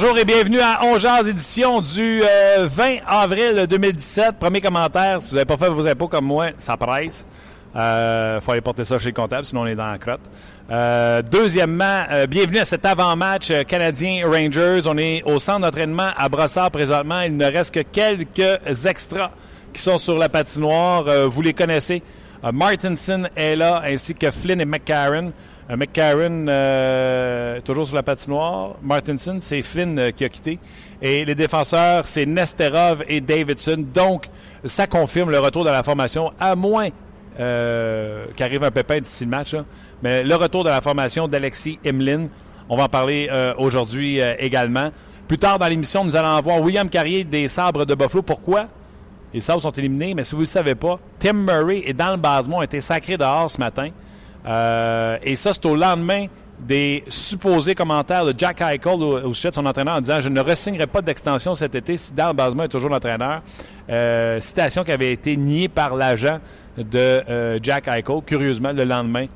Bonjour et bienvenue à Ongears édition du euh, 20 avril 2017. Premier commentaire, si vous n'avez pas fait vos impôts comme moi, ça presse. Euh, faut aller porter ça chez le comptable, sinon on est dans la crotte. Euh, deuxièmement, euh, bienvenue à cet avant-match euh, canadien-Rangers. On est au centre d'entraînement à Brossard présentement. Il ne reste que quelques extras qui sont sur la patinoire. Euh, vous les connaissez. Euh, Martinson est là, ainsi que Flynn et McCarron. Euh, McCarron, euh, toujours sur la patinoire. Martinson, c'est Flynn euh, qui a quitté. Et les défenseurs, c'est Nesterov et Davidson. Donc, ça confirme le retour de la formation, à moins qu'arrive un pépin d'ici le match. là. Mais le retour de la formation d'Alexis Emlin, on va en parler aujourd'hui également. Plus tard dans l'émission, nous allons voir William Carrier des Sabres de Buffalo. Pourquoi? Les Sabres sont éliminés, mais si vous ne le savez pas, Tim Murray et Dan Basmont ont été sacrés dehors ce matin. Euh, et ça, c'est au lendemain des supposés commentaires de Jack Eichel au, sujet de son entraîneur en disant « Je ne resignerai pas d'extension cet été si Dan Basmont est toujours l'entraîneur. Euh, citation qui avait été niée par l'agent de euh, Jack Eichel. Curieusement, le lendemain,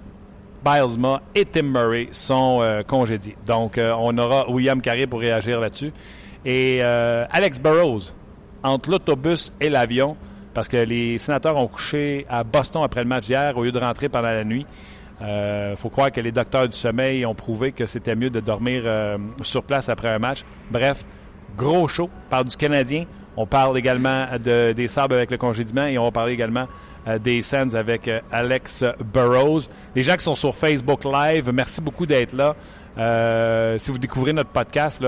Bilesma et Tim Murray sont congédiés. Donc, on aura William Carré pour réagir là-dessus. Et Alex Burrows, entre l'autobus et l'avion, parce que les sénateurs ont couché à Boston après le match d'hier au lieu de rentrer pendant la nuit. Il faut croire que les docteurs du sommeil ont prouvé que c'était mieux de dormir euh, sur place après un match. Bref, gros show. On parle du Canadien. On parle également de- des Sabres avec le congédiement et on va parler également euh, des Sands avec euh, Alex Burrows. Les gens qui sont sur Facebook Live, merci beaucoup d'être là. Euh, si vous découvrez notre podcast,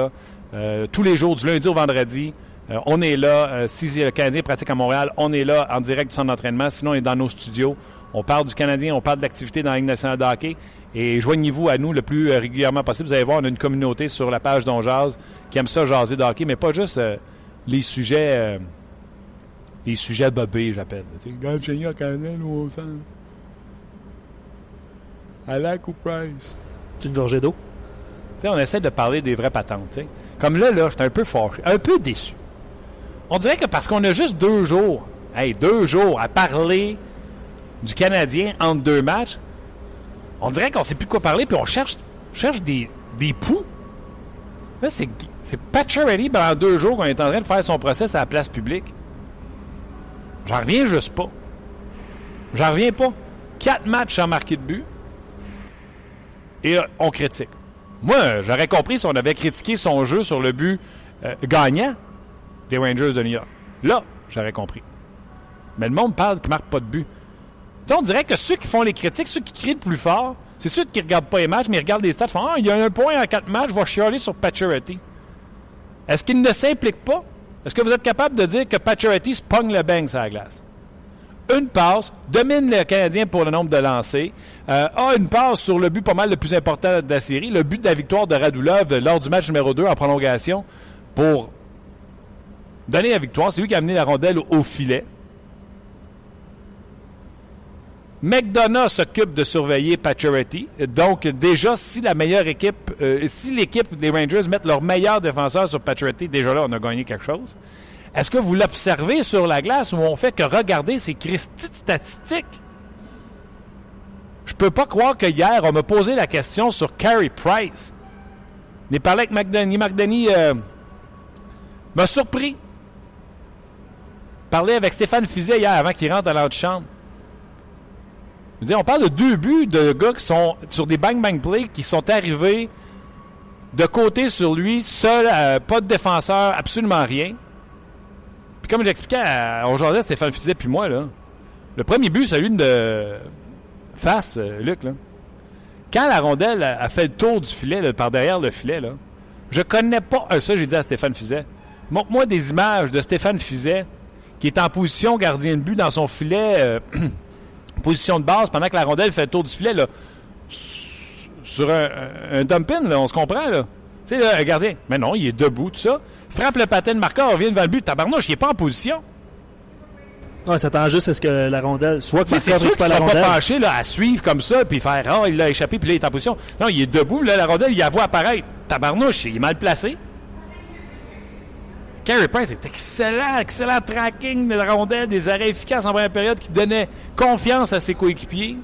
euh, tous les jours, du lundi au vendredi, euh, on est là. Euh, si le Canadien pratique à Montréal, on est là en direct du centre d'entraînement. Sinon, on est dans nos studios. On parle du Canadien, on parle de l'activité dans la Ligue nationale de hockey. Et joignez-vous à nous le plus euh, régulièrement possible. Vous allez voir, on a une communauté sur la page d'On Jazz qui aime ça jaser de hockey, mais pas juste euh, les sujets... euh, les sujets bobés, j'appelle. Tu Regarde, Chénier, Canadien, nous, au centre. Alak ou Price? C'est une gorgée d'eau? Tu sais, on essaie de parler des vraies patentes. tu. Comme là, là, j'étais un peu fâché, un peu déçu. On dirait que parce qu'on a juste deux jours, hey, deux jours à parler du Canadien entre deux matchs, on dirait qu'on sait plus quoi parler, puis on cherche, des, des poux. Là, c'est, c'est Pacioretty pendant deux jours qu'on est en train de faire son procès à la place publique. J'en reviens juste pas. J'en reviens pas. Quatre matchs sans marquer de but. Et euh, on critique. Moi, j'aurais compris si on avait critiqué son jeu sur le but euh, gagnant des Rangers de New York. Là, j'aurais compris. Mais le monde parle qui ne marque pas de but. On dirait que ceux qui font les critiques, ceux qui crient le plus fort, c'est ceux qui regardent pas les matchs, mais ils regardent les stats, font Ah, il y a un point en quatre matchs, je vais chialer sur Pacioretty. Est-ce qu'ils ne s'impliquent pas? Est-ce que vous êtes capable de dire que Pacioretty se le bang sur la glace? Une passe, domine le Canadien pour le nombre de lancers, euh, a une passe sur le but pas mal le plus important de la série, le but de la victoire de Radulov lors du match numéro 2 en prolongation pour donner la victoire. C'est lui qui a amené la rondelle au filet. McDonough s'occupe de surveiller Pacioretty. Donc, déjà, si la meilleure équipe, euh, si l'équipe des Rangers mettent leur meilleur défenseur sur Pacioretty, déjà là, on a gagné quelque chose. Est-ce que vous l'observez sur la glace ou on fait que regarder ces christiques statistiques? Je peux pas croire que hier, on m'a posé la question sur Carey Price. Est parlé avec McDonough. McDonough m'a surpris. parlais avec Stéphane Fizet hier avant qu'il rentre à l'antichambre. On parle de deux buts de gars qui sont sur des bang-bang plays qui sont arrivés de côté sur lui, seul, euh, pas de défenseur, absolument rien. Puis comme j'expliquais aujourd'hui Stéphane Fizet puis moi, là, le premier but, c'est lui de face, euh, Luc, là. Quand la rondelle a, fait le tour du filet, par derrière le filet, là, je connais pas. Euh, ça, j'ai dit à Stéphane Fizet. Montre-moi des images de Stéphane Fizet qui est en position gardien de but dans son filet, position de base, pendant que la rondelle fait le tour du filet, là, sur un, un dumping, là, on se comprend, là. Tu sais, là, un gardien. Mais non, il est debout, tout ça. Frappe le patin de marqueur, revient devant le but. Tabarnouche, il n'est pas en position. Ouais, ça tend juste à ce que la rondelle. Soit que c'est sûr qu'il ne pas penché là, à suivre comme ça, puis faire Ah, il l'a échappé, puis là, il est en position. Non, il est debout, là, la rondelle, il la voit apparaître. Tabarnouche, il est mal placé. Carey Price est excellent, excellent tracking de la rondelle, des arrêts efficaces en première période qui donnaient confiance à ses coéquipiers.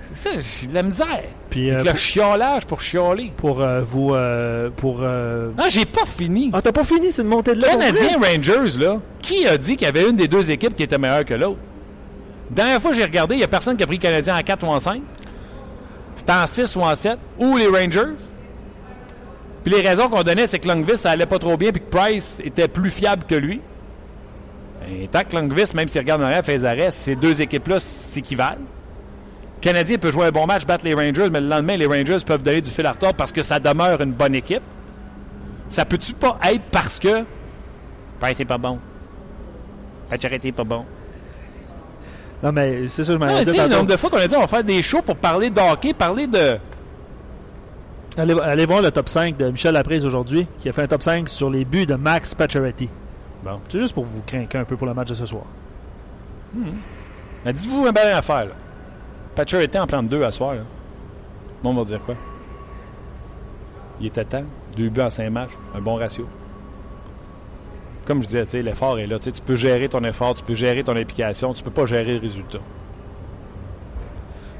C'est ça, j'ai de la misère. Puis, euh, le chiolage pour chioler. Pour euh, vous. Euh, pour. Non, j'ai pas fini. Ah, t'as pas fini, c'est de monter de là. Canadien Rangers, là. Qui a dit qu'il y avait une des deux équipes qui était meilleure que l'autre? Dernière fois que j'ai regardé, il n'y a personne qui a pris le Canadien en 4 ou en 5. C'était en 6 ou en 7. Ou les Rangers? Puis les raisons qu'on donnait, c'est que Longvis, ça allait pas trop bien, puis que Price était plus fiable que lui. Et tant que Longvis, même s'il regarde en arrière, fait les arrêts, ces deux équipes-là s'équivalent. Le Canadien peut jouer un bon match, battre les Rangers, mais le lendemain, les Rangers peuvent donner du fil à retard parce que ça demeure une bonne équipe. Ça peut-tu pas être parce que Price n'est pas bon? Pacioretty n'est pas bon? Non, mais c'est ça, je m'en. Le nombre de fois qu'on a dit on va faire des shows pour parler de hockey, parler de Allez, voir le top 5 de Michel Laprise aujourd'hui, qui a fait un top 5 sur les buts de Max Pacioretty. Bon. C'est juste pour vous craquer un peu pour le match de ce soir. Hmm. Dites-vous une belle affaire. Là. Pacioretty en plante deux à soir. Là. on va dire quoi? Il était temps. Deux buts en cinq matchs. Un bon ratio. Comme je disais, l'effort est là. Tu peux gérer ton effort, tu peux gérer ton implication, tu peux pas gérer le résultat.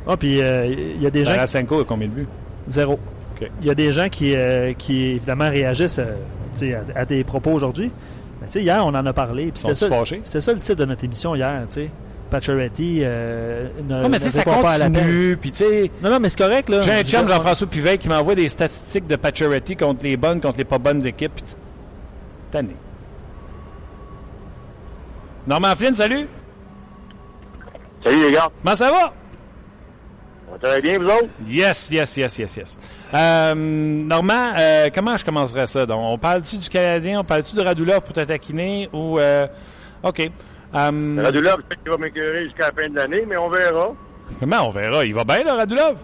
Ah, puis euh, il y a des gens. Tarasenko a combien de buts? Zéro. Il y a des gens qui, euh, qui évidemment réagissent euh, à, tes propos aujourd'hui. hier, on en a parlé. C'était ça, c'était ça le titre de notre émission hier. sais. Pacioretty euh, ne, non, mais ça continue. Puis, non, non, mais c'est correct. là. J'ai un chum, Jean-François Pivet, qui m'envoie des statistiques de Pacioretty contre les bonnes, contre les pas bonnes équipes. Tanné. Norman Flynn, salut. Salut les gars. Comment ça va? Ça va bien, vous autres? Yes, yes, yes, yes, yes. Euh, Normand, euh, comment je commencerais ça? Donc, on parle-tu du Canadien? On parle-tu de Radulov pour te taquiner? Ou, euh, OK. Um, Radulov, je sais qu'il va m'écœurer jusqu'à la fin de l'année, mais on verra. Comment on verra? Il va bien, là, Radulov?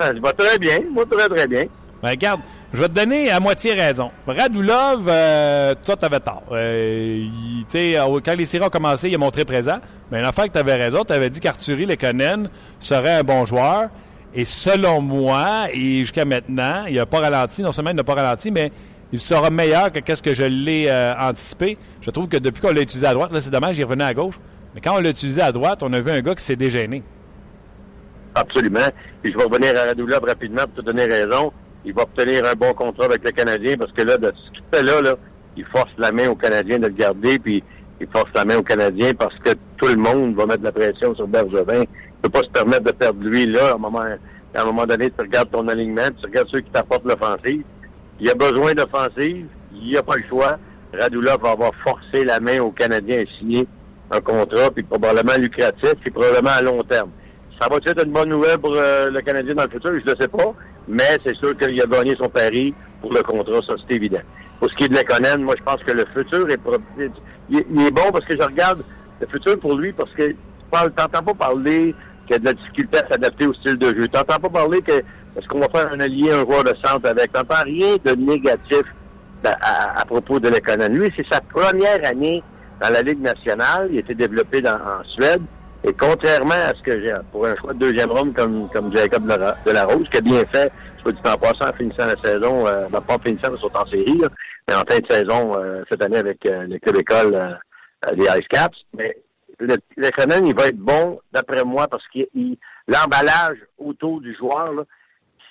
Il va très bien. Moi, très, très bien. Ben, regarde, je vais te donner à moitié raison. Radulov, euh, toi, t'avais tort. Euh, quand les séries ont commencé, il a montré présent. Mais l'affaire que t'avais raison, t'avais dit qu'Arthurie Lekonen serait un bon joueur. Et selon moi, et jusqu'à maintenant, il n'a pas ralenti. Non seulement il n'a pas ralenti, mais il sera meilleur que ce que je l'ai euh, anticipé. Je trouve que depuis qu'on l'a utilisé à droite, là, c'est dommage, il revenait à gauche. Mais quand on l'a utilisé à droite, on a vu un gars qui s'est dégêné. Absolument. Et je vais revenir à Radulov rapidement pour te donner raison. Il va obtenir un bon contrat avec le Canadien parce que là, de ce qu'il fait là, là, il force la main au Canadien de le garder, puis il force la main au Canadien parce que tout le monde va mettre de la pression sur Bergevin. Il peut pas se permettre de perdre lui là, à un moment, à un moment donné, tu regardes ton alignement, tu regardes ceux qui t'apportent l'offensive. Il a besoin d'offensive, il n'y a pas le choix. Radulov va avoir forcé la main au Canadien à signer un contrat, puis probablement lucratif, puis probablement à long terme. Ça va être une bonne nouvelle pour euh, le Canadien dans le futur? Je ne le sais pas, mais c'est sûr qu'il a gagné son pari pour le contrat, ça c'est évident. Pour ce qui est de Lekonen, moi je pense que le futur est, il, il est bon parce que je regarde le futur pour lui parce que tu n'entends pas parler qu'il a de la difficulté à s'adapter au style de jeu. Tu n'entends pas parler que est-ce qu'on va faire un allié, un joueur de centre avec? Tu n'entends rien de négatif à, propos de Lekonen. Lui, c'est sa première année dans la Ligue nationale. Il a été développé en Suède. Et contrairement à ce que j'ai, pour un choix de deuxième ronde comme, comme Jacob de la Rose, qui a bien fait, je dis en passant, en finissant la saison, euh, ben, pas en finissant, mais sont en série, mais en fin de saison euh, cette année avec euh, le club école euh, des Ice Caps. Mais le, le il va être bon, d'après moi, parce que l'emballage autour du joueur,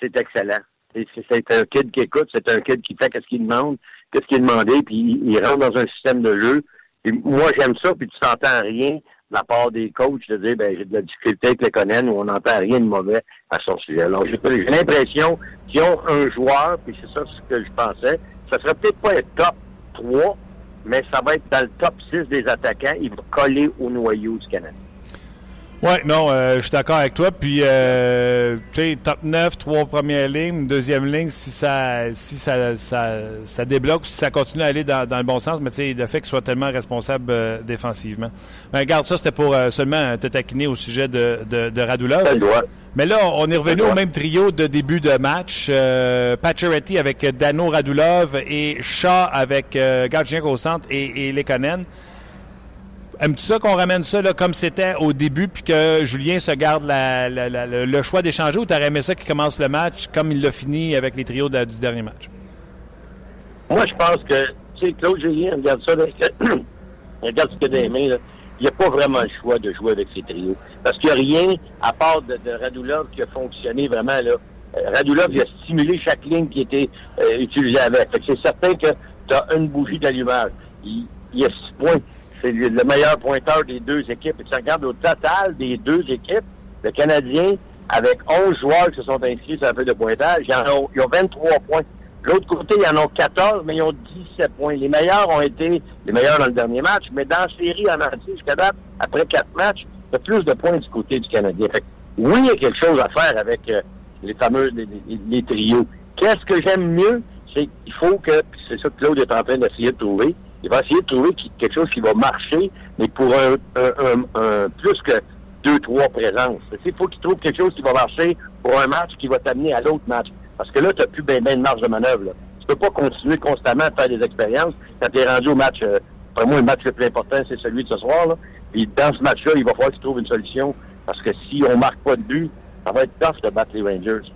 c'est excellent. C'est un kid qui écoute, c'est un kid qui fait ce qu'il demande. qu'est-ce qui est demandé, puis il, rentre dans un système de jeu. Et moi, j'aime ça, puis tu t'entends rien la part des coachs de dire, ben, j'ai de la difficulté avec les Conan, où on n'entend rien de mauvais à son sujet. Alors, j'ai l'impression qu'ils ont un joueur, puis c'est ça ce que je pensais, ça serait peut-être pas un top 3, mais ça va être dans le top 6 des attaquants. Il va coller au noyau du Canada. Oui, non, euh, je suis d'accord avec toi. Puis, euh, tu sais, top 9, trois premières lignes, deuxième ligne, si ça si ça, ça, ça débloque, si ça continue à aller dans, dans le bon sens, mais tu sais, le fait qu'il soit tellement responsable euh, défensivement. Mais regarde, ça, c'était pour euh, seulement te taquiner au sujet de, de, de Radulov. Mais là, on est revenu au même trio de début de match. Euh, Pacioretty avec Dano Radulov et Shaw avec euh, au centre et, et Lekonen. Aimes-tu ça qu'on ramène ça là, comme c'était au début, puis que Julien se garde le choix d'échanger, ou t'aurais aimé ça qu'il commence le match comme il l'a fini avec les trios du dernier match? Moi, je pense que, tu sais, Claude Julien, regarde ça, regarde ce a des Il n'y a pas vraiment le choix de jouer avec ces trios. Parce qu'il n'y a rien, à part de, Radulov, qui a fonctionné vraiment, là. Euh, Radulov, il a stimulé chaque ligne qui était euh, utilisée avec. c'est certain que tu as une bougie d'allumage. Il y a six points c'est le meilleur pointeur des deux équipes. Et tu regardes au total des deux équipes, le Canadien, avec 11 joueurs qui se sont inscrits sur la feuille de pointage, ils, ont, 23 points. De l'autre côté, ils en ont 14, mais ils ont 17 points. Les meilleurs ont été les meilleurs dans le dernier match, mais dans la série en entier, jusqu'à date, après quatre matchs, il y a plus de points du côté du Canadien. Fait oui, il y a quelque chose à faire avec euh, les fameux les, trios. Qu'est-ce que j'aime mieux? C'est qu'il faut que, c'est ça que Claude est en train d'essayer de trouver, il va essayer de trouver quelque chose qui va marcher, mais pour un, plus que deux, trois présences. Il faut qu'il trouve quelque chose qui va marcher pour un match qui va t'amener à l'autre match. Parce que là, tu n'as plus bien, de marge de manœuvre. Là. Tu peux pas continuer constamment à faire des expériences quand tu es rendu au match. Euh, pour moi, le match le plus important, c'est celui de ce soir. Là. Puis dans ce match-là, il va falloir qu'il trouve une solution. Parce que si on marque pas de but, ça va être tough de battre les Rangers.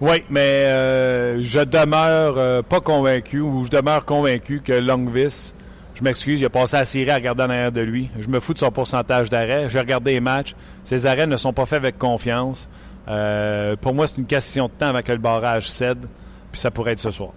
Oui, mais euh, je demeure euh, pas convaincu ou je demeure convaincu que Longvis, je m'excuse, il a passé à série à regarder en arrière de lui. Je me fous de son pourcentage d'arrêt. J'ai regardé les matchs. Ses arrêts ne sont pas faits avec confiance. Euh, pour moi, c'est une question de temps avant que le barrage cède. Puis ça pourrait être ce soir.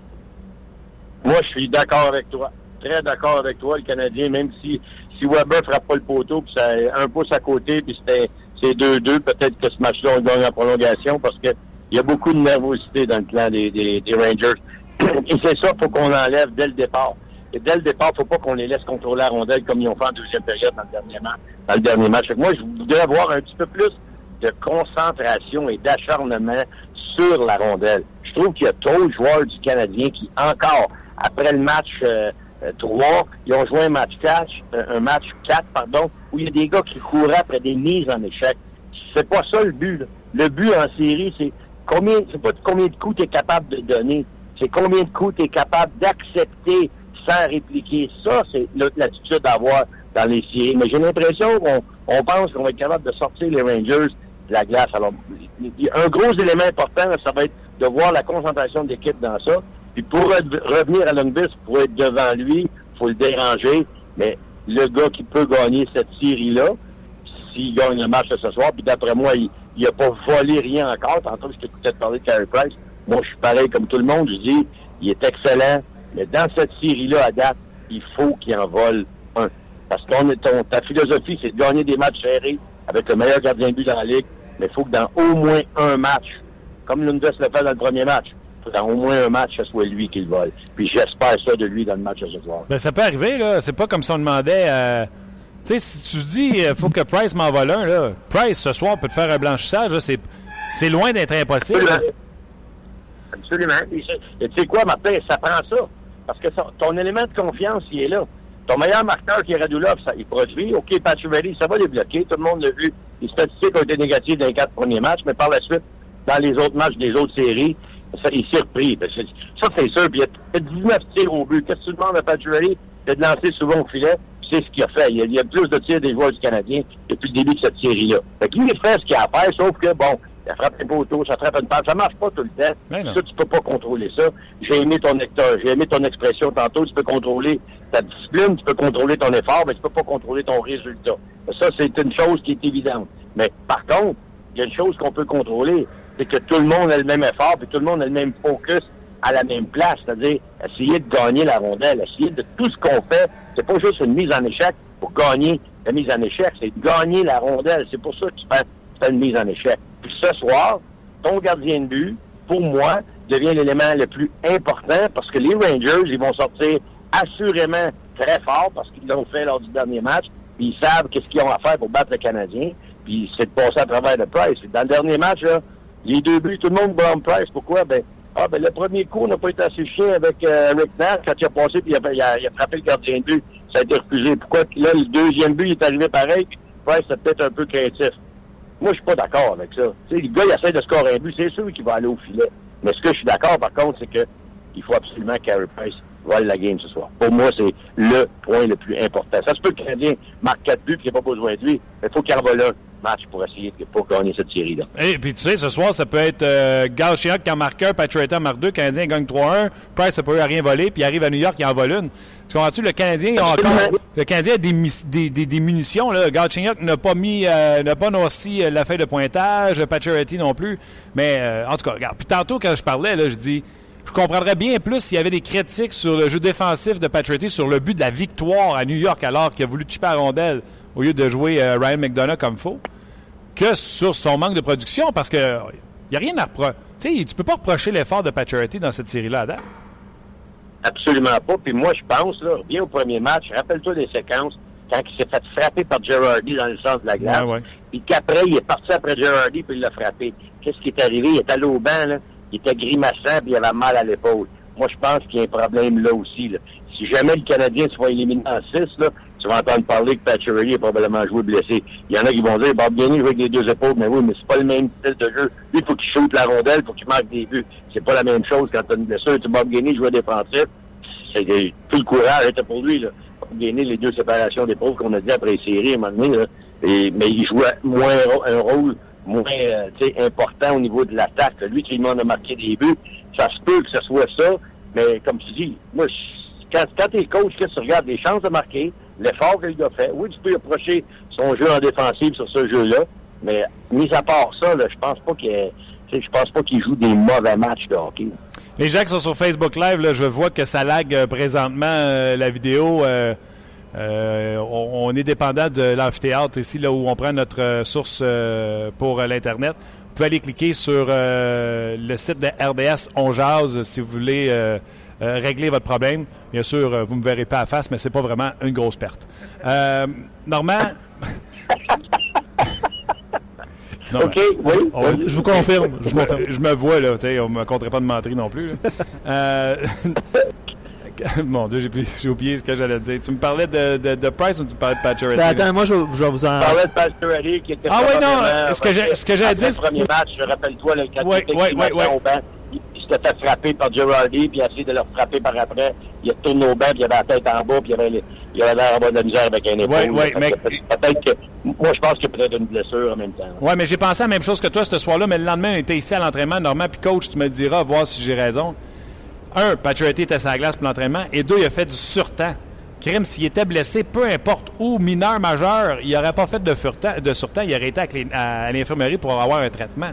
Moi, je suis d'accord avec toi. Très d'accord avec toi, le Canadien, même si, si Weber frappe pas le poteau, puis c'est un pouce à côté, puis c'était c'est 2-2, peut-être que ce match-là, on gagne en prolongation parce que il y a beaucoup de nervosité dans le plan des, Rangers. Et c'est ça, faut qu'on enlève dès le départ. Et dès le départ, faut pas qu'on les laisse contrôler la rondelle comme ils ont fait en deuxième période dans le dernier match. Moi, je voudrais avoir un petit peu plus de concentration et d'acharnement sur la rondelle. Je trouve qu'il y a trop de joueurs du Canadien qui, encore, après le match 3, euh, ils ont joué un match 4, euh, un match 4, pardon, où il y a des gars qui couraient après des mises en échec. C'est pas ça le but. Le but en série, c'est Combien, c'est pas combien de coups tu es capable de donner, c'est combien de coups tu es capable d'accepter sans répliquer? Ça, c'est l'attitude à avoir dans les séries. Mais j'ai l'impression qu'on on pense qu'on va être capable de sortir les Rangers de la glace. Alors, un gros élément important, ça va être de voir la concentration d'équipe dans ça. Puis pour revenir à Lundqvist, pour être devant lui, faut le déranger. Mais le gars qui peut gagner cette série-là, s'il gagne le match de ce soir, puis d'après moi, il, il n'a pas volé rien encore. Tantôt, je t'écoutais parler de Carey Price. Moi, je suis pareil comme tout le monde. Je dis, il est excellent. Mais dans cette série-là, à date, il faut qu'il en vole un. Parce que ta philosophie, c'est de gagner des matchs serrés avec le meilleur gardien de but dans la Ligue. Mais il faut que dans au moins un match, comme Lundes le fait dans le premier match, dans au moins un match, ce soit lui qui le vole. Puis j'espère ça de lui dans le match ce soir. Ben, ça peut arriver, là. C'est pas comme si on demandait... Euh tu sais, si tu dis il euh, faut que Price m'envole un, là, Price ce soir peut te faire un blanchissage, c'est, loin d'être impossible. Absolument. Et tu sais quoi, Martin, ça prend ça. Parce que ton élément de confiance, il est là. Ton meilleur marqueur qui est Radulov, ça, il produit. OK, Pacioretty, ça va les bloquer. Tout le monde l'a vu. Les statistiques ont été négatives dans les quatre premiers matchs, mais par la suite, dans les autres matchs des autres séries, ça, il s'est repris. Ça, c'est sûr. Puis il y a 19 tirs au but. Qu'est-ce que tu demandes à? C'est de lancer souvent au filet c'est ce qu'il a fait. Il y a, plus de tirs des joueurs du Canadien depuis le début de cette série-là. Fait qu'il fait ce qu'il a à faire, sauf que, bon, il frappe un poteau, ça frappe une passe. Ça marche pas tout le temps. Ça, tu peux pas contrôler ça. J'ai aimé ton hectare, j'ai aimé ton expression tantôt. Tu peux contrôler ta discipline, tu peux contrôler ton effort, mais tu peux pas contrôler ton résultat. Ça, c'est une chose qui est évidente. Mais par contre, il y a une chose qu'on peut contrôler, c'est que tout le monde a le même effort, puis tout le monde a le même focus à la même place, c'est-à-dire essayer de gagner la rondelle, essayer de tout ce qu'on fait. C'est pas juste une mise en échec pour gagner la mise en échec, c'est gagner la rondelle. C'est pour ça que tu fais, tu fais une mise en échec. Puis ce soir, ton gardien de but, pour moi, devient l'élément le plus important parce que les Rangers, ils vont sortir assurément très fort parce qu'ils l'ont fait lors du dernier match. Puis ils savent qu'est-ce qu'ils ont à faire pour battre le Canadien. Puis c'est de passer à travers le Price. Dans le dernier match, là, les deux buts, tout le monde blâme Price. Pourquoi? Ben, ah, ben, le premier coup n'a pas été assez chien avec euh, Rick Nash quand il a passé puis il a, il, a, il a, frappé le gardien de but. Ça a été refusé. Pourquoi? Là, le deuxième but, il est arrivé pareil. Price, c'est peut-être un peu créatif. Moi, je suis pas d'accord avec ça. Tu sais, le gars, il essaie de scorer un but. C'est sûr qu'il va aller au filet. Mais ce que je suis d'accord, par contre, c'est que il faut absolument Carey Price vole la game ce soir. Pour moi, c'est le point le plus important. Ça se peut que le Canadien marque quatre buts et qu'il n'y a pas besoin de lui. Mais il faut qu'il envoie un match pour essayer de pour gagner cette série-là. Et puis tu sais, ce soir, ça peut être euh, Galchenyuk qui en marque un, Patriota en marque deux, le Canadien gagne 3-1, Price eu à rien voler, puis il arrive à New York, il en vole une. Tu comprends-tu? Le Canadien a encore. Le Canadien a des, des, des, des munitions. Là. N'a pas mis euh, n'a pas noirci euh, la feuille de pointage, Patriota non plus. Mais euh, en tout cas, regarde. Puis tantôt, quand je parlais, là, je dis je comprendrais bien plus s'il y avait des critiques sur le jeu défensif de Patrick sur le but de la victoire à New York alors qu'il a voulu chipper à rondelle au lieu de jouer euh, Ryan McDonough comme faux, que sur son manque de production parce que il n'y a rien à reprocher. Tu peux pas reprocher l'effort de Patrick dans cette série-là, Adam. Absolument pas. Puis moi, je pense, là, bien au premier match, rappelle-toi des séquences quand il s'est fait frapper par Gerardi dans le sens de la glace. Ouais, ouais. Puis qu'après, il est parti après Gerardi puis il l'a frappé. Qu'est-ce qui est arrivé? Il est allé au banc, là il était grimaçant puis il avait mal à l'épaule. Moi, je pense qu'il y a un problème là aussi. Là. Si jamais le Canadien se fait éliminer en 6, là, tu vas entendre parler que Pacioretty a probablement joué blessé. Il y en a qui vont dire, Bob Gagné joue avec les deux épaules, mais oui, mais c'est pas le même style de jeu. Lui, il faut qu'il shoot la rondelle, il faut qu'il marque des buts. C'est pas la même chose quand tu as une blessure. Tu Bob Gagné jouait défensif. C'est tout le courage était pour lui. Là. Bob Gagné, les deux séparations d'épaules qu'on a dit après les séries à un moment donné, là, et, mais il jouait moins un rôle moins euh, important au niveau de l'attaque. Lui qui demande de marquer des buts, ça se peut que ce soit ça, mais comme tu dis, moi, quand, quand tu es coach, que tu regardes les chances de marquer, l'effort qu'il a fait, oui, tu peux approcher son jeu en défensive sur ce jeu-là, mais mis à part ça, je pense pas qu'il je pense pas qu'il joue des mauvais matchs de hockey. Les gens qui sont sur Facebook Live, là, je vois que ça lag euh, présentement euh, la vidéo. Euh, euh, on, on, est dépendant de l'amphithéâtre ici, là où on prend notre euh, source euh, pour l'Internet. Vous pouvez aller cliquer sur le site de RDS On Jazz si vous voulez régler votre problème. Bien sûr, vous ne me verrez pas à face, mais c'est pas vraiment une grosse perte. Normand? Non, OK, oui. On, je vous confirme. Je, me, je me vois, là. On ne me compterait pas de mentir non plus. euh, Mon Dieu, j'ai oublié ce que j'allais dire. Tu me parlais de, de, de Price ou tu me parlais de Pacioretty? Ben attends, moi, je, je vais vous en... Tu parlais de Pacioretty qui était... Ah oui, non, ce que j'ai, ce que j'ai dit... le premier match, rappelle-toi, le quand ouais, il était ouais, ouais, au banc, il, il s'était fait frapper par Girardi, puis il a essayé de le frapper par après. Il a tourné au banc, puis il avait la tête en bas, puis il avait, il avait l'air en bas de la misère avec un épaule. Oui, oui, mais... Peut-être que... Moi, je pense qu'il y a peut-être une blessure en même temps. Oui, mais j'ai pensé à la même chose que toi ce soir-là, mais le lendemain, on était ici à l'entraînement, Normand, puis coach, tu me diras, voir si j'ai raison un, Patrick était à sa glace pour l'entraînement, et deux, il a fait du surtemps. Crime, s'il était blessé, peu importe où, mineur, majeur, il n'aurait pas fait de, furtemps, de surtemps, il aurait été à l'infirmerie pour avoir un traitement.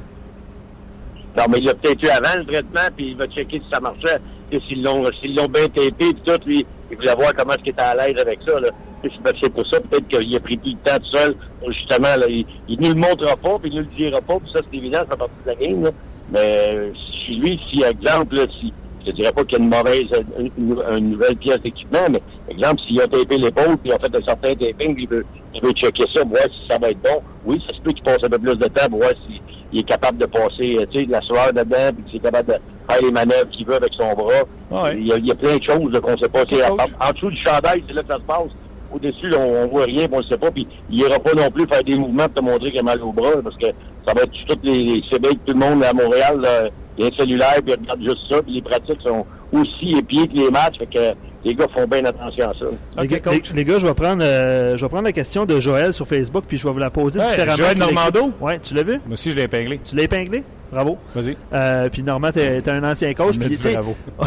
Non, mais il l'a peut-être eu avant le traitement, puis il va checker si ça marchait. S'ils l'ont, s'ils l'ont bien tapé, puis tout, lui, il voulait voir comment est-ce qu'il était à l'aise avec ça. Là. C'est pour ça, peut-être qu'il a pris tout le temps tout seul, justement, il, il ne le montrera pas, puis il ne le dira pas, puis ça, c'est évident, ça partie de la game. Là. Mais si lui, si, exemple, si je dirais pas qu'il y a une mauvaise, une, une nouvelle pièce d'équipement, mais exemple, s'il a tapé l'épaule, puis il a fait un certain taping, il veut, il veut checker ça, voir si ça va être bon. Oui, ça se peut qu'il passe un peu plus de temps pour voir s'il est capable de passer, tu sais, de la sueur dedans, puis qu'il est capable de faire les manœuvres qu'il veut avec son bras. Ouais. Il, y a, il, y a, plein de choses qu'on ne sait pas. En, en, dessous du chandail, c'est là que ça se passe. Au-dessus, on, on voit rien, on ne sait pas, puis il ira pas non plus faire des mouvements pour te montrer qu'il a mal au bras, parce que ça va être toutes les, les tout le monde à Montréal, là, il y a un cellulaire, puis regardent juste ça, puis les pratiques sont aussi épiées que les matchs, fait que les gars font bien attention à ça. Okay, les, les, les, gars, je vais prendre euh, je vais prendre la question de Joël sur Facebook, puis je vais vous la poser ouais, différemment. Joël Normando? Oui, tu l'as vu? Moi aussi, je l'ai épinglé. Tu l'as épinglé? Bravo. Vas-y. Euh, puis Normand, t'es un ancien coach. Puis, bravo.